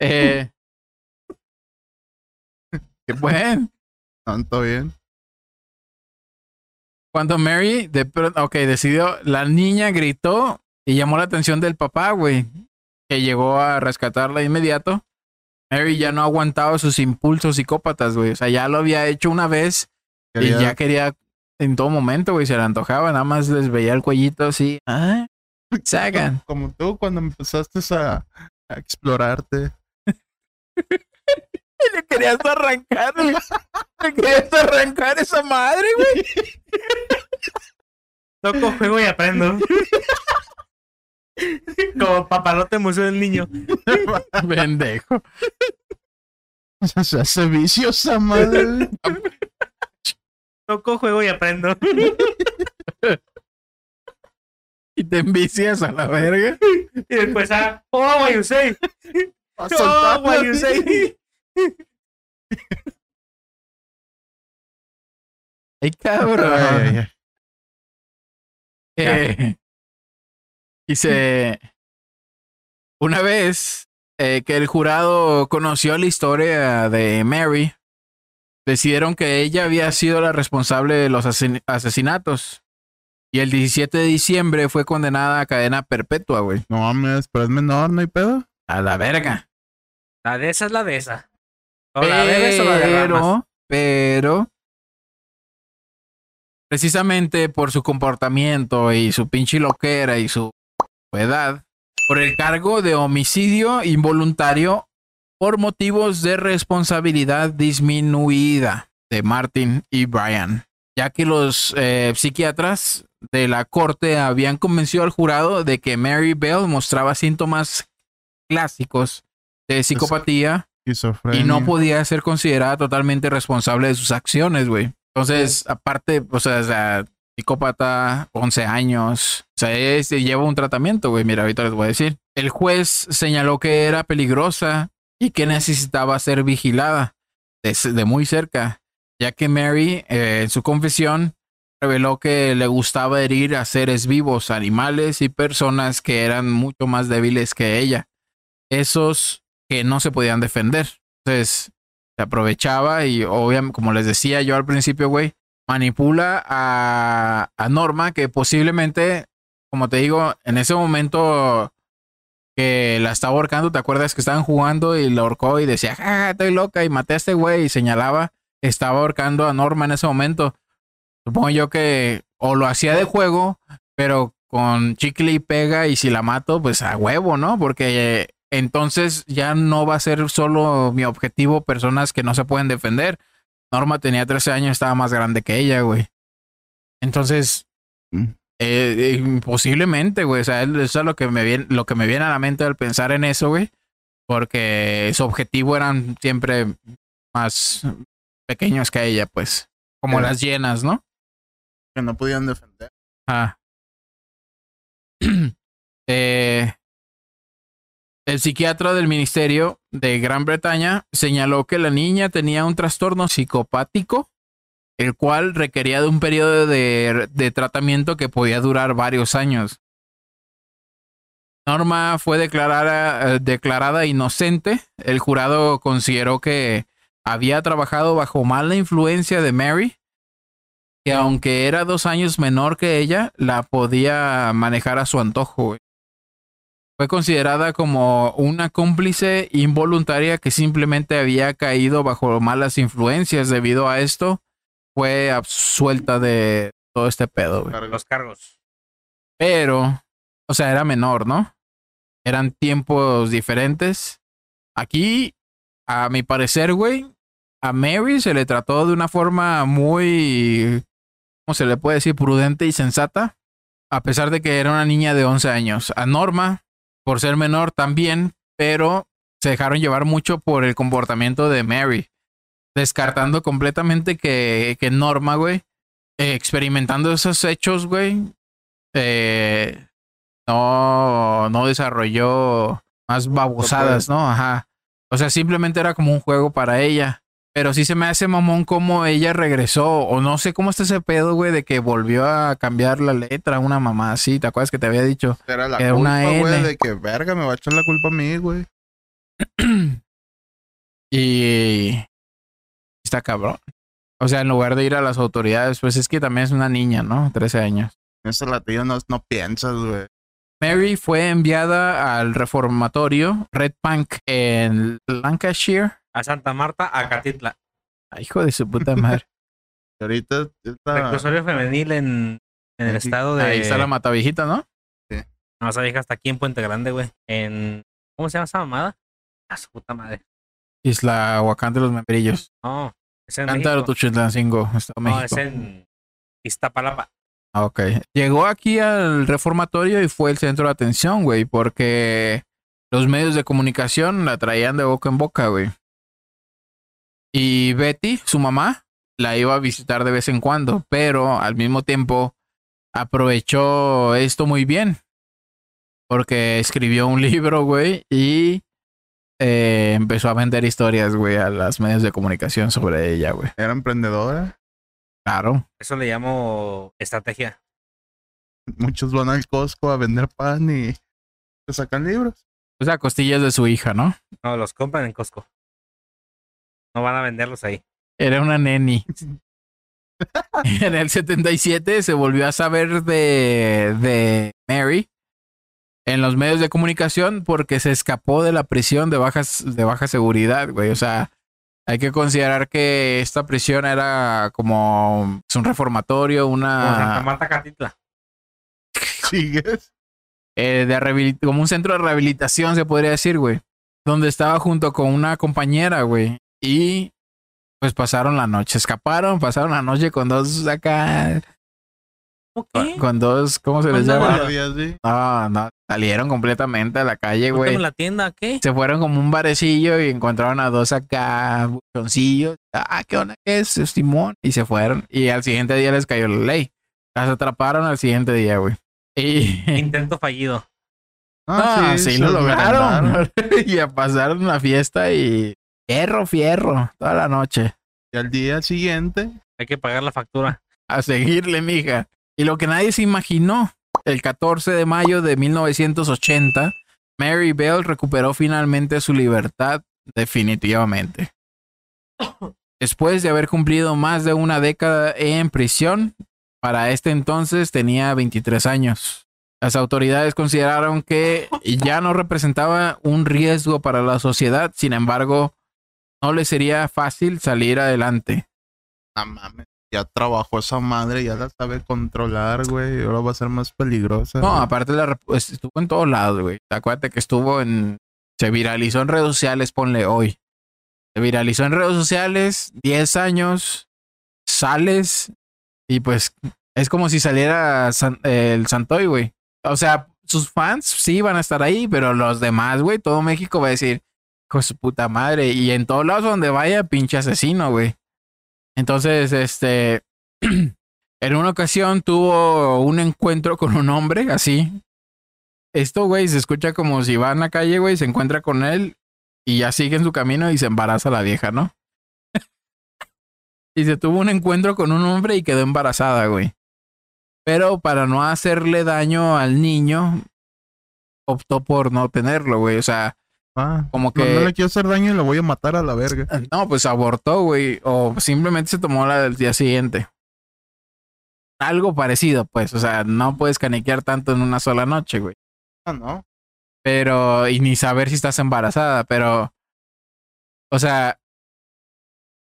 A: Eh. ¿Qué buen?
C: Tanto bien.
A: Cuando Mary, de pronto, ok, decidió, la niña gritó y llamó la atención del papá, güey, que llegó a rescatarla de inmediato. Mary ya no aguantaba sus impulsos psicópatas, güey. O sea, ya lo había hecho una vez y ya quería en todo momento, güey. Se le antojaba, nada más les veía el cuellito así. Ah, sagan.
C: Como tú cuando empezaste a, a explorarte.
A: y *laughs* le querías arrancar, güey. Le querías arrancar esa madre, güey.
B: Toco juego y aprendo. *laughs* Como papalote museo del niño. *laughs*
A: Pendejo.
C: Se hace viciosa madre. *laughs*
B: Toco juego y aprendo. *laughs*
A: Y te envicias a la verga.
B: Y después a oh what you say. Oh what you say.
A: Ay, cabrón. Eh, dice, una vez eh, que el jurado conoció la historia de Mary, decidieron que ella había sido la responsable de los asesin- asesinatos. Y el 17 de diciembre fue condenada a cadena perpetua, güey.
C: No mames, pero es menor, no hay pedo.
A: A la verga.
B: La de esa es la de esa. O la bebes o la derramas.
A: Pero, pero, precisamente por su comportamiento y su pinche loquera y su edad, por el cargo de homicidio involuntario por motivos de responsabilidad disminuida de Martin y Brian, ya que los eh, psiquiatras de la corte habían convencido al jurado de que Mary Bell mostraba síntomas clásicos de psicopatía y no podía ser considerada totalmente responsable de sus acciones, güey. Entonces, aparte, o sea, psicópata, 11 años, o sea, lleva un tratamiento, güey. Mira, ahorita les voy a decir. El juez señaló que era peligrosa y que necesitaba ser vigilada de, de muy cerca, ya que Mary, eh, en su confesión, reveló que le gustaba herir a seres vivos, animales y personas que eran mucho más débiles que ella. Esos que no se podían defender. Entonces, se aprovechaba y obviamente, como les decía yo al principio, güey, manipula a, Norma que posiblemente, como te digo, en ese momento que la estaba ahorcando, ¿te acuerdas que estaban jugando y la ahorcó y decía, ja, estoy loca y maté a este güey y señalaba, estaba ahorcando a Norma en ese momento. Supongo yo que o lo hacía de juego, pero con chicle y pega y si la mato, pues a huevo, ¿no? Porque entonces ya no va a ser solo mi objetivo personas que no se pueden defender. Norma tenía 13 años, estaba más grande que ella, güey. Entonces,
C: Mm.
A: eh, eh, posiblemente, güey. O sea, eso es lo que me viene, lo que me viene a la mente al pensar en eso, güey. Porque su objetivo eran siempre más pequeños que ella, pues. Como
C: Sí.
A: las llenas, ¿no?
C: Que no podían defender.
A: Ah. *clears throat* Eh, el psiquiatra del Ministerio de Gran Bretaña señaló que la niña tenía un trastorno psicopático, el cual requería de un periodo de, tratamiento que podía durar varios años. Norma fue declarada, eh, declarada inocente. El jurado consideró que había trabajado bajo mala influencia de Mary que aunque era dos años menor que ella, la podía manejar a su antojo. Fue considerada como una cómplice involuntaria que simplemente había caído bajo malas influencias. Debido a esto, fue absuelta de todo este pedo. güey.
B: Los cargos.
A: Pero, o sea, era menor, ¿no? Eran tiempos diferentes. Aquí, a mi parecer, güey, a Mary se le trató de una forma muy, ¿cómo se le puede decir? Prudente y sensata, a pesar de que era una niña de 11 años. A Norma, por ser menor también, pero se dejaron llevar mucho por el comportamiento de Mary, descartando completamente que, que Norma, güey, eh, experimentando esos hechos, güey, eh, no, no desarrolló más babosadas, ¿no? Ajá. O sea, simplemente era como un juego para ella. Pero sí se me hace mamón como ella regresó, o no sé cómo está ese pedo, güey, de que volvió a cambiar la letra, una mamá así, ¿te acuerdas que te había dicho?
C: Era la
A: Era
C: culpa,
A: una
C: güey, de que verga me va a echar la culpa a mí, güey. *clears throat*
A: y está cabrón. O sea, en lugar de ir a las autoridades, pues es que también es una niña, ¿no? 13 años.
C: En ese latido no, no piensas, güey.
A: Mary fue enviada al reformatorio Red Bank en Lancashire.
B: A Santa Marta, a Catitla.
A: Ay, hijo de su puta madre. *laughs*
C: Y ahorita está...
B: Reclusorio femenil en, en el estado de.
A: Ahí está la mataviejita, ¿no?
B: No, esa vieja está aquí en Puente Grande, güey. En. ¿Cómo se llama esa mamada? A su puta madre.
A: Isla Huacán de los Membrillos.
B: No, es en
A: Cántaro
B: México.
A: Tuchitlancingo, Estado de
B: No,
A: México.
B: es en Iztapalapa.
A: Ah, Ok. Llegó aquí al reformatorio y fue el centro de atención, güey, porque los medios de comunicación la traían de boca en boca, güey. Y Betty, su mamá, la iba a visitar de vez en cuando, pero al mismo tiempo aprovechó esto muy bien. Porque escribió un *laughs* libro, güey, y eh, empezó a vender historias, güey, a los medios de comunicación sobre ella, güey.
C: Era emprendedora.
A: Claro.
B: Eso le llamo estrategia.
C: Muchos van al Costco a vender pan y te sacan libros.
A: O sea, costillas de su hija, ¿no?
B: No, los compran en Costco. No van a venderlos ahí.
A: Era una neni. *laughs* en el 77 se volvió a saber de, de Mary en los medios de comunicación porque se escapó de la prisión de bajas de baja seguridad, güey. O sea, hay que considerar que esta prisión era como es un reformatorio, una
B: Marta, Catitla.
C: ¿Sigues?
A: eh, de rehabil- como un centro de rehabilitación, se podría decir, güey. Donde estaba junto con una compañera, güey. Y pues pasaron la noche, escaparon, pasaron la noche con dos acá,
B: ¿Qué?
A: con dos, ¿cómo se les
B: ¿Cuándo,
A: llama?
C: Sí.
A: No, no, salieron completamente a la calle, güey.
B: en la tienda? ¿Qué?
A: Se fueron como un barecillo y encontraron a dos acá, buchoncillos. Ah, ¿qué onda? ¿Qué es? Simón. Y se fueron. Y al siguiente día les cayó la ley. Las atraparon al siguiente día, güey. Y... *laughs*
B: Intento fallido.
A: Ah, sí,
C: se
A: lo lograron. *laughs* y a pasar una fiesta y fierro, fierro, toda la noche.
C: Y al día siguiente,
B: Hay que pagar la factura.
A: A seguirle, mija. Y lo que nadie se imaginó, el 14 de mayo de 1980, Mary Bell recuperó finalmente su libertad definitivamente. Después de haber cumplido más de una década en prisión, para este entonces tenía 23 años. Las autoridades consideraron que ya no representaba un riesgo para la sociedad, sin embargo, no le sería fácil salir adelante.
C: no mames, ya trabajó esa madre, ya la sabe controlar, güey. Ahora va a ser más peligrosa.
A: No,
C: güey.
A: aparte la, estuvo en todos lados, güey. Acuérdate que estuvo en... Se viralizó en redes sociales, ponle hoy. Se viralizó en redes sociales, 10 años, sales y pues es como si saliera San- el Santoy, güey. O sea, sus fans sí van a estar ahí, pero los demás, güey, todo México va a decir, de su puta madre. Y en todos lados donde vaya, pinche asesino, güey. Entonces, este... *clears throat* En una ocasión tuvo un encuentro con un hombre así. Esto, güey, se escucha como si va en la calle, güey, se encuentra con él y ya sigue en su camino y se embaraza la vieja, ¿no? *laughs* y se tuvo un encuentro con un hombre y quedó embarazada, güey. Pero para no hacerle daño al niño, optó por no tenerlo, güey. O sea,
C: Ah,
A: como que...
C: no le quiero hacer daño y lo voy a matar a la verga. *laughs*
A: No, pues abortó, güey. O simplemente se tomó la del día siguiente. Algo parecido, pues. O sea, no puedes caniquear tanto en una sola noche, güey.
C: Ah, no.
A: Pero, y ni saber si estás embarazada, pero. O sea.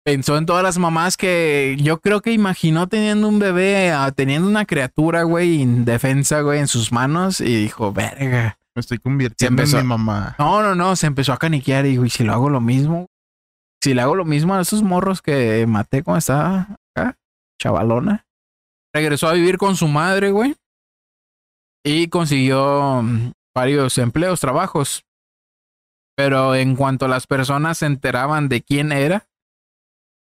A: Pensó en todas las mamás que yo creo que imaginó teniendo un bebé, ah, teniendo una criatura, güey, indefensa, güey, en sus manos y dijo, verga.
C: Me estoy convirtiendo en mi mamá.
A: No, no, no, se empezó a caniquear y dijo, ¿y si lo hago lo mismo? Si le hago lo mismo a esos morros que maté cuando estaba acá, chavalona. Regresó a vivir con su madre, güey. Y consiguió mm, varios empleos, trabajos. Pero en cuanto las personas se enteraban de quién era,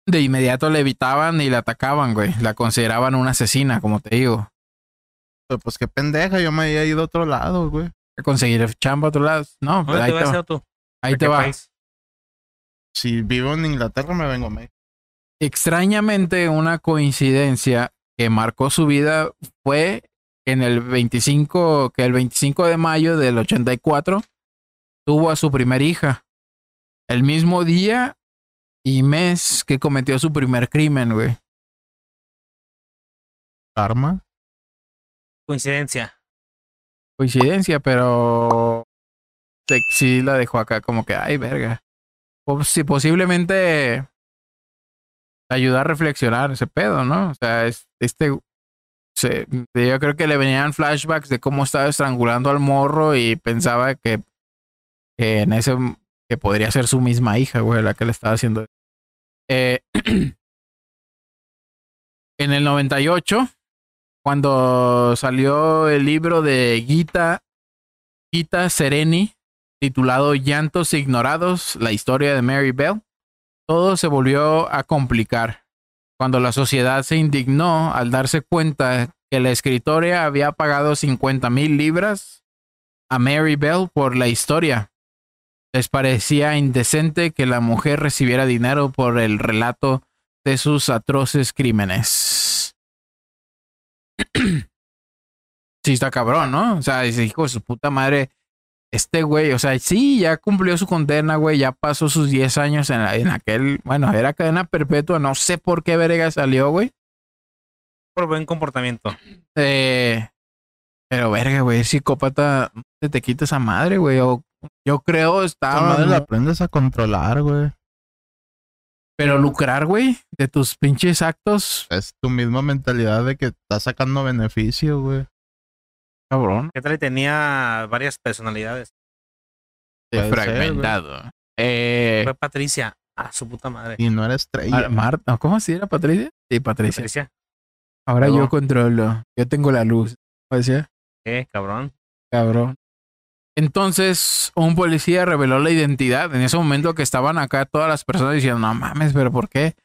A: de inmediato le evitaban y la atacaban, güey. La consideraban una asesina, como te digo.
C: Pero, Pues qué pendeja, yo me había ido a otro lado, güey.
A: A conseguir chamba a otro lado. No, pues
B: ¿Dónde
A: ahí
B: te
A: te
B: vas.
C: Si vivo en Inglaterra, me vengo a México.
A: extrañamente una coincidencia que marcó su vida fue en el 25, que el 25 de mayo del 84 tuvo a su primer hija. El mismo día y mes que cometió su primer crimen, güey.
C: Karma.
B: Coincidencia.
A: Coincidencia, pero sí la dejó acá como que, ay, verga. O si posiblemente ayuda a reflexionar ese pedo, ¿no? O sea, este, yo creo que le venían flashbacks de cómo estaba estrangulando al morro y pensaba que, en ese, que podría ser su misma hija, güey, la que le estaba haciendo. Eh, *clears throat* en el 98, cuando salió el libro de Gita, Gita Sereni, titulado Llantos Ignorados, la historia de Mary Bell, todo se volvió a complicar cuando la sociedad se indignó al darse cuenta que la escritora había pagado 50 mil libras a Mary Bell por la historia. Les parecía indecente que la mujer recibiera dinero por el relato de sus atroces crímenes. *clears throat* sí, está cabrón, ¿no? O sea, dice, hijo de su puta madre, este güey, o sea, sí, ya cumplió su condena, güey, ya pasó sus 10 años en, en aquel, bueno, era cadena perpetua, no sé por qué verga salió, güey.
B: Por buen comportamiento.
A: Eh, pero verga, güey, psicópata, te, te quita esa madre, güey, yo creo estaba...
C: madre la aprendes a controlar, güey.
A: Pero lucrar, güey, de tus pinches actos.
C: Es tu misma mentalidad de que estás sacando beneficio, güey.
A: Cabrón.
B: ¿Qué tal? tenía varias personalidades.
A: fragmentado. eh,
B: Fue Patricia. A su puta madre.
C: Y no era estrella.
A: Marta. ¿Cómo se era Patricia? Sí, Patricia.
B: Patricia.
A: Ahora yo controlo. Yo tengo la luz. ¿Cómo decía?
B: ¿Qué? Cabrón.
A: Cabrón. Entonces, un policía reveló la identidad. En ese momento que estaban acá todas las personas diciendo, no mames, pero ¿por qué?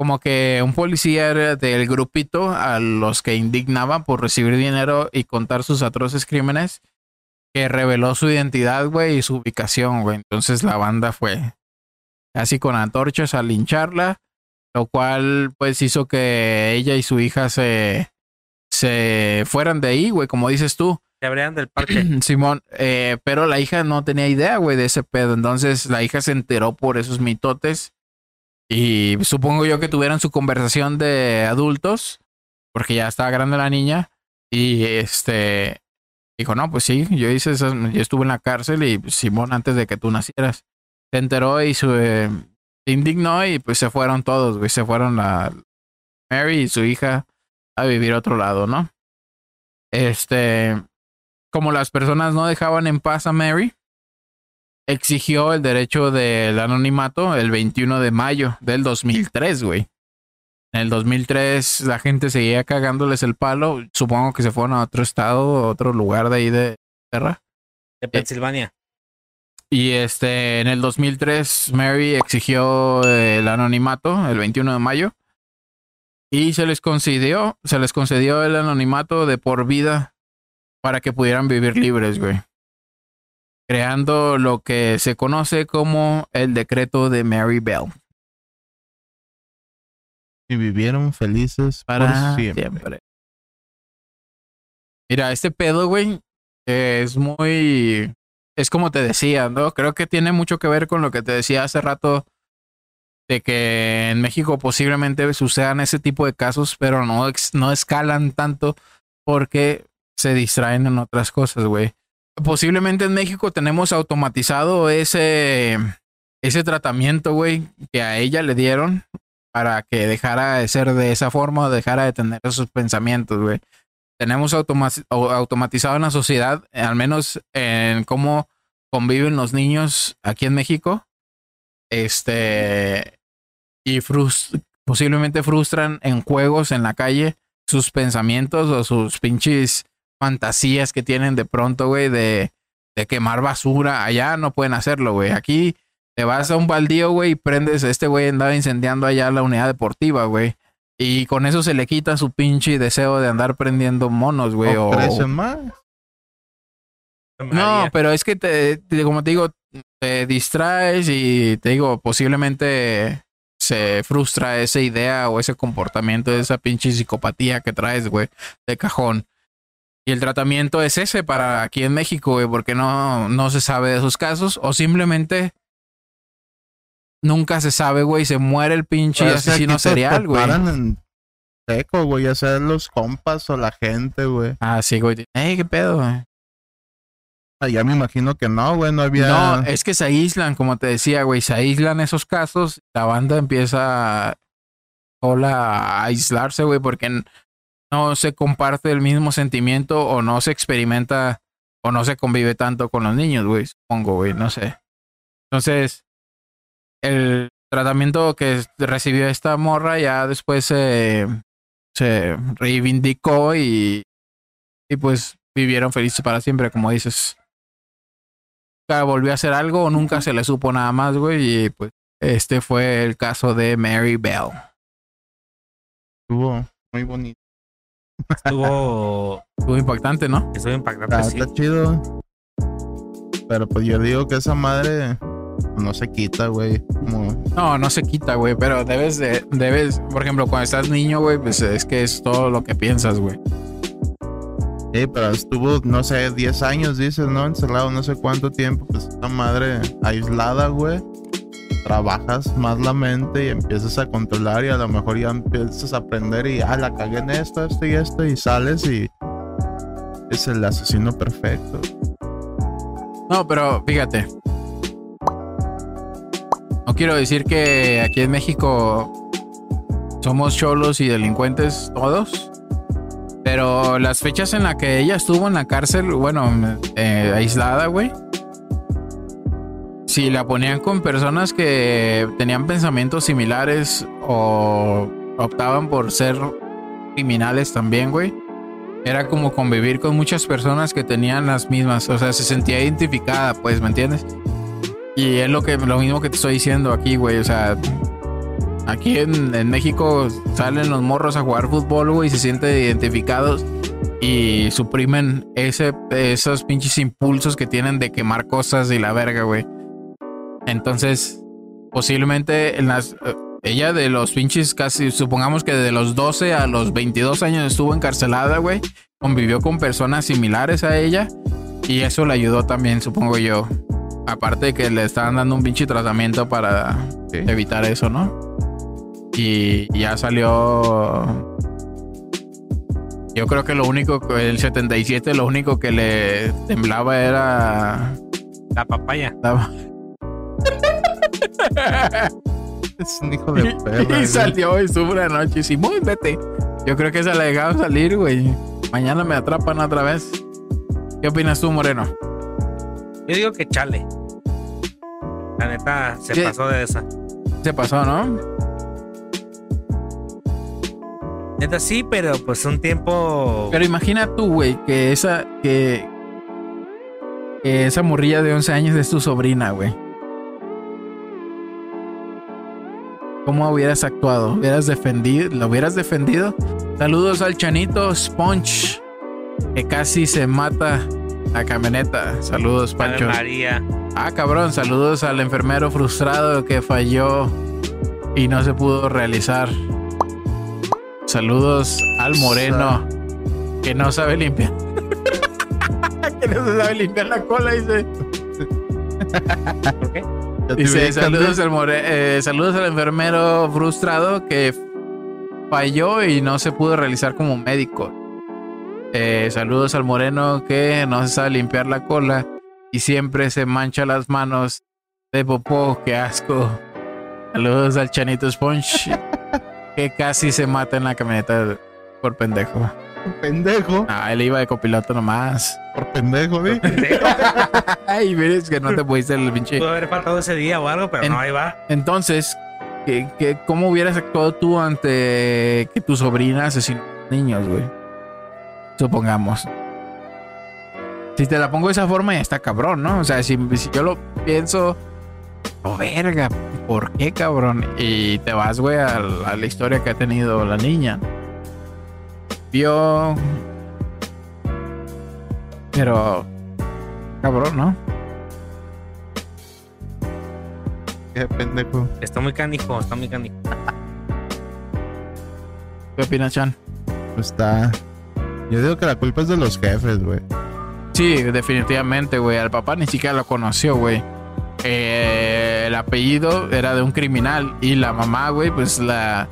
A: como que un policía del grupito a los que indignaba por recibir dinero y contar sus atroces crímenes, que reveló su identidad, güey, y su ubicación, güey. Entonces la banda fue así con antorchas a lincharla, lo cual pues hizo que ella y su hija se, se fueran de ahí, güey, como dices tú.
B: Se abrieran del parque. *clears throat*
A: Simón, eh, pero la hija no tenía idea, güey, de ese pedo. Entonces la hija se enteró por esos mitotes y supongo yo que tuvieron su conversación de adultos, porque ya estaba grande la niña. Y este dijo, no, pues sí, yo hice eso, yo estuve en la cárcel y Simón antes de que tú nacieras. Se enteró y se indignó y pues se fueron todos, güey. Se fueron la Mary y su hija a vivir a otro lado, ¿no? Este, como las personas no dejaban en paz a Mary, exigió el derecho del anonimato el 21 de mayo del 2003, güey. En el 2003 la gente seguía cagándoles el palo. Supongo que se fueron a otro estado, a otro lugar de ahí de tierra.
B: De Pensilvania.
A: y este, en el 2003 Mary exigió el anonimato el 21 de mayo. Y se les concedió, se les concedió el anonimato de por vida para que pudieran vivir libres, güey creando lo que se conoce como el decreto de Mary Bell.
C: Y vivieron felices para siempre.
A: Mira, este pedo, güey, es muy... Es como te decía, ¿no? Creo que tiene mucho que ver con lo que te decía hace rato de que en México posiblemente sucedan ese tipo de casos, pero no, no escalan tanto porque se distraen en otras cosas, güey posiblemente en México tenemos automatizado ese, ese tratamiento, güey, que a ella le dieron para que dejara de ser de esa forma o dejara de tener esos pensamientos, güey. Tenemos automatizado en la sociedad, al menos en cómo conviven los niños aquí en México. Este. Y posiblemente frustran en juegos en la calle sus pensamientos o sus pinches fantasías que tienen de pronto, güey, de, de quemar basura. Allá no pueden hacerlo, güey. Aquí te vas a un baldío, güey, y prendes. Este güey andaba incendiando allá la unidad deportiva, güey. Y con eso se le quita su pinche deseo de andar prendiendo monos, güey. O,
C: más.
A: No, pero es que te, como te digo, te distraes y te digo, posiblemente se frustra esa idea o ese comportamiento, esa pinche psicopatía que traes, güey, de cajón. Y el tratamiento es ese para aquí en México, güey, porque no, no se sabe de esos casos. O simplemente nunca se sabe, güey, se muere el pinche asesino serial, güey.
C: en seco, güey, ya sea los compas o la gente, güey.
A: Ah, sí, güey. Ey, qué pedo, güey.
C: Ah, ya me imagino que no, güey, no había.
A: No, es que se aíslan, como te decía, güey, se aíslan esos casos. La banda empieza sola a aislarse, güey, porque no se comparte el mismo sentimiento o no se experimenta o no se convive tanto con los niños, güey, supongo, güey, no sé. Entonces, el tratamiento que recibió esta morra ya después se, reivindicó y, y pues vivieron felices para siempre, como dices. Nunca volvió a hacer algo o nunca se le supo nada más, güey, y pues este fue el caso de Mary Bell.
C: Estuvo muy bonito.
B: Estuvo,
A: Estuvo impactante, ¿no?
B: estuvo impactante,
C: Está,
B: sí.
C: está chido. Pero pues yo digo que esa madre no se quita, güey. Como...
A: No, no se quita, güey, pero debes de, debes, por ejemplo, cuando estás niño, güey, pues es que es todo lo que piensas, güey.
C: Sí, pero estuvo, no sé, 10 años, dices, ¿no? Encerrado no sé cuánto tiempo. Pues esta madre aislada, güey. Trabajas más la mente y empiezas a controlar y a lo mejor ya empiezas a aprender y, ah, la cagué en esto, esto y esto y sales y es el asesino perfecto.
A: No, pero fíjate. No quiero decir que aquí en México somos cholos y delincuentes todos. Pero las fechas en las que ella estuvo en la cárcel, bueno, eh, aislada, güey. Si la ponían con personas que tenían pensamientos similares o optaban por ser criminales también, güey. Era como convivir con muchas personas que tenían las mismas, o sea, se sentía identificada, pues, ¿me entiendes? Y es lo que lo mismo que te estoy diciendo aquí, güey, o sea, aquí en, en México salen los morros a jugar fútbol, güey, y se sienten identificados y suprimen ese esos pinches impulsos que tienen de quemar cosas y la verga, güey. Entonces, posiblemente en las eh, ella de los pinches casi, supongamos que de los 12 a los 22 años estuvo encarcelada, güey. Convivió con personas similares a ella. Y eso le ayudó también, supongo yo. Aparte de que le estaban dando un pinche tratamiento para
C: Sí.
A: evitar eso, ¿no? Y ya salió... Yo creo que lo único, que- el 77, lo único que le temblaba era...
B: La papaya.
A: la- *laughs*
C: Es un hijo de perra.
A: y salió y estuvo una noche y Simón, vete. Yo creo que se la dejaron salir, güey. Mañana me atrapan otra vez. ¿Qué opinas tú, Moreno?
B: Yo digo que chale. La neta se
A: ¿Qué?
B: pasó de esa.
A: Se pasó, ¿no?
B: Neta sí, pero pues un tiempo.
A: Pero imagina tú, güey, que esa, que, que esa morrilla de 11 años es tu sobrina, güey. ¿Cómo hubieras actuado? ¿Hubieras defendido? ¿Lo hubieras defendido? Saludos al chanito Sponge, que casi se mata la camioneta. Saludos, Pancho.
B: María.
A: Ah, cabrón, saludos al enfermero frustrado que falló y no se pudo realizar. Saludos al moreno que no sabe limpiar. *laughs* que no se sabe limpiar la cola, dice.
B: ¿Por qué?
A: Dice,
C: ubicas,
A: saludos
C: güey.
A: al, more- eh, saludos al enfermero frustrado que falló y no se pudo realizar como médico. Eh, saludos al moreno que no se sabe limpiar la cola y siempre se mancha las manos de popó, qué asco. Saludos al Chanito Sponge *laughs* que casi se mata en la camioneta por pendejo.
C: Pendejo.
A: Ah, él iba de copiloto nomás.
C: Por pendejo, güey. *laughs*
A: Ay, mires que no te pudiste el pinche.
B: Pudo haber faltado ese día o algo, pero
A: En-
B: no, ahí va.
A: Entonces, ¿qué, qué, cómo hubieras actuado tú ante que tu sobrina asesinó niños, güey? Supongamos. Si te la pongo de esa forma, ya está cabrón, ¿no? O sea, si, si yo lo pienso, oh, verga, ¿por qué, cabrón? Y te vas, güey, a la historia que ha tenido la niña. Vio. Pero. Cabrón, ¿no?
C: Qué pendejo.
B: Está muy canijo, está muy canijo. *laughs*
A: ¿Qué opinas, Chan?
C: Pues está. Yo digo que la culpa es de los jefes, güey.
A: Sí, definitivamente, güey. Al papá ni siquiera lo conoció, güey. Eh, el apellido era de un criminal y la mamá, güey, pues la,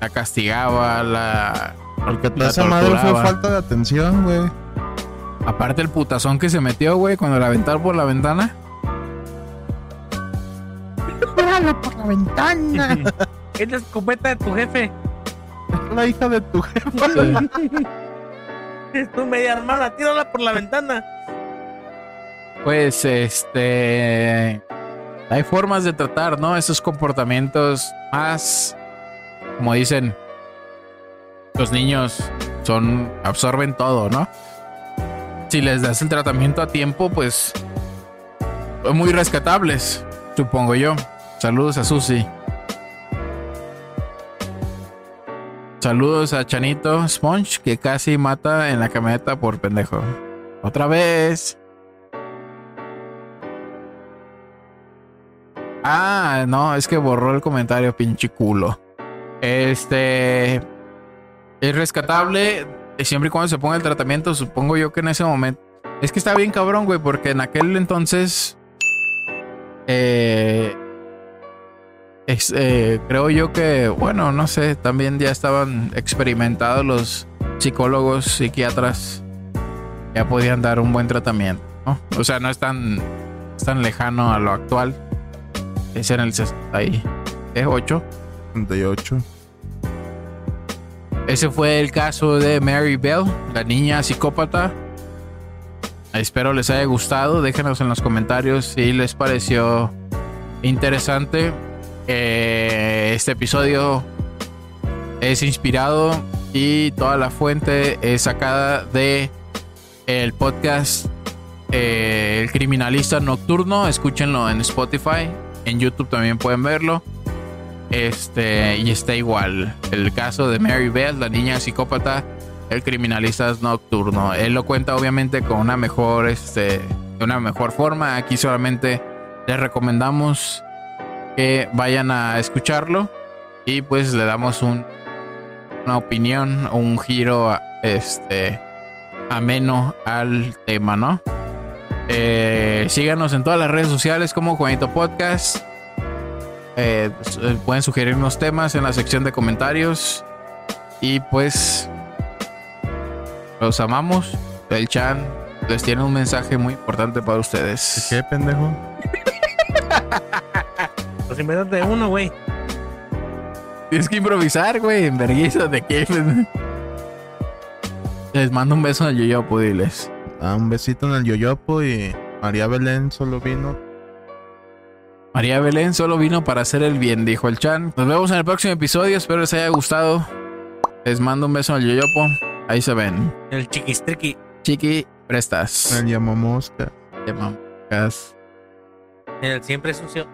A: la castigaba, la...
C: Porque
A: La
C: esa madre fue
A: torturaba.
C: falta de atención, güey.
A: Aparte el putazón que se metió, güey, cuando la aventaron por la ventana.
C: por la ventana! *laughs*
B: es la escopeta de tu jefe.
C: Es la hija de tu jefe. *laughs*
B: es tu media hermana, tírala por la ventana.
A: Pues este. Hay formas de tratar, ¿no? Esos comportamientos más. Como dicen. Los niños son. absorben todo, ¿no? Si les das el tratamiento a tiempo, pues. Muy rescatables, supongo yo. Saludos a Susi. Saludos a Chanito Sponge, que casi mata en la camioneta por pendejo. Otra vez. Ah, no, es que borró el comentario, pinche culo. Este. Es rescatable siempre y cuando se ponga el tratamiento. Supongo yo que en ese momento. Es que está bien cabrón, güey, porque en aquel entonces. Eh, eh, creo yo que, bueno, no sé, también ya estaban experimentados los psicólogos, psiquiatras. Ya podían dar un buen tratamiento, ¿no? O sea, no es tan, es tan lejano a lo actual. Es en el 68.
C: 68.
A: Ese fue el caso de Mary Bell, la niña psicópata. Espero les haya gustado. Déjenos en los comentarios si les pareció interesante. Eh, este episodio es inspirado y toda la fuente es sacada de el podcast eh, El Criminalista Nocturno. Escúchenlo en Spotify. En YouTube también pueden verlo. Este, y está igual. El caso de Mary Bell, la niña psicópata, el criminalista nocturno. Él lo cuenta obviamente con una mejor, este, una mejor forma. Aquí solamente les recomendamos que vayan a escucharlo y pues le damos un, una opinión, un giro, este, ameno al tema, ¿no? Eh, síganos en todas las redes sociales como Juanito Podcast. Eh, pueden sugerirnos temas en la sección de comentarios. Y pues los amamos. El Chan les tiene un mensaje muy importante para ustedes.
C: ¿Qué, pendejo? *laughs*
B: pues invéntate uno, güey.
A: Tienes que improvisar, güey, en vergüenza de qué. Les mando un beso en el yoyopo, diles.
C: Ah, un besito en el yoyopo y María Belén solo vino.
A: María Belén solo vino para hacer el bien, dijo el Chan. Nos vemos en el próximo episodio. Espero les haya gustado. Les mando un beso al yoyopo. Ahí se ven.
B: El chiquistriqui.
A: Chiqui, prestas.
C: El llamamosca.
A: Llamamoscas.
B: El siempre sucio.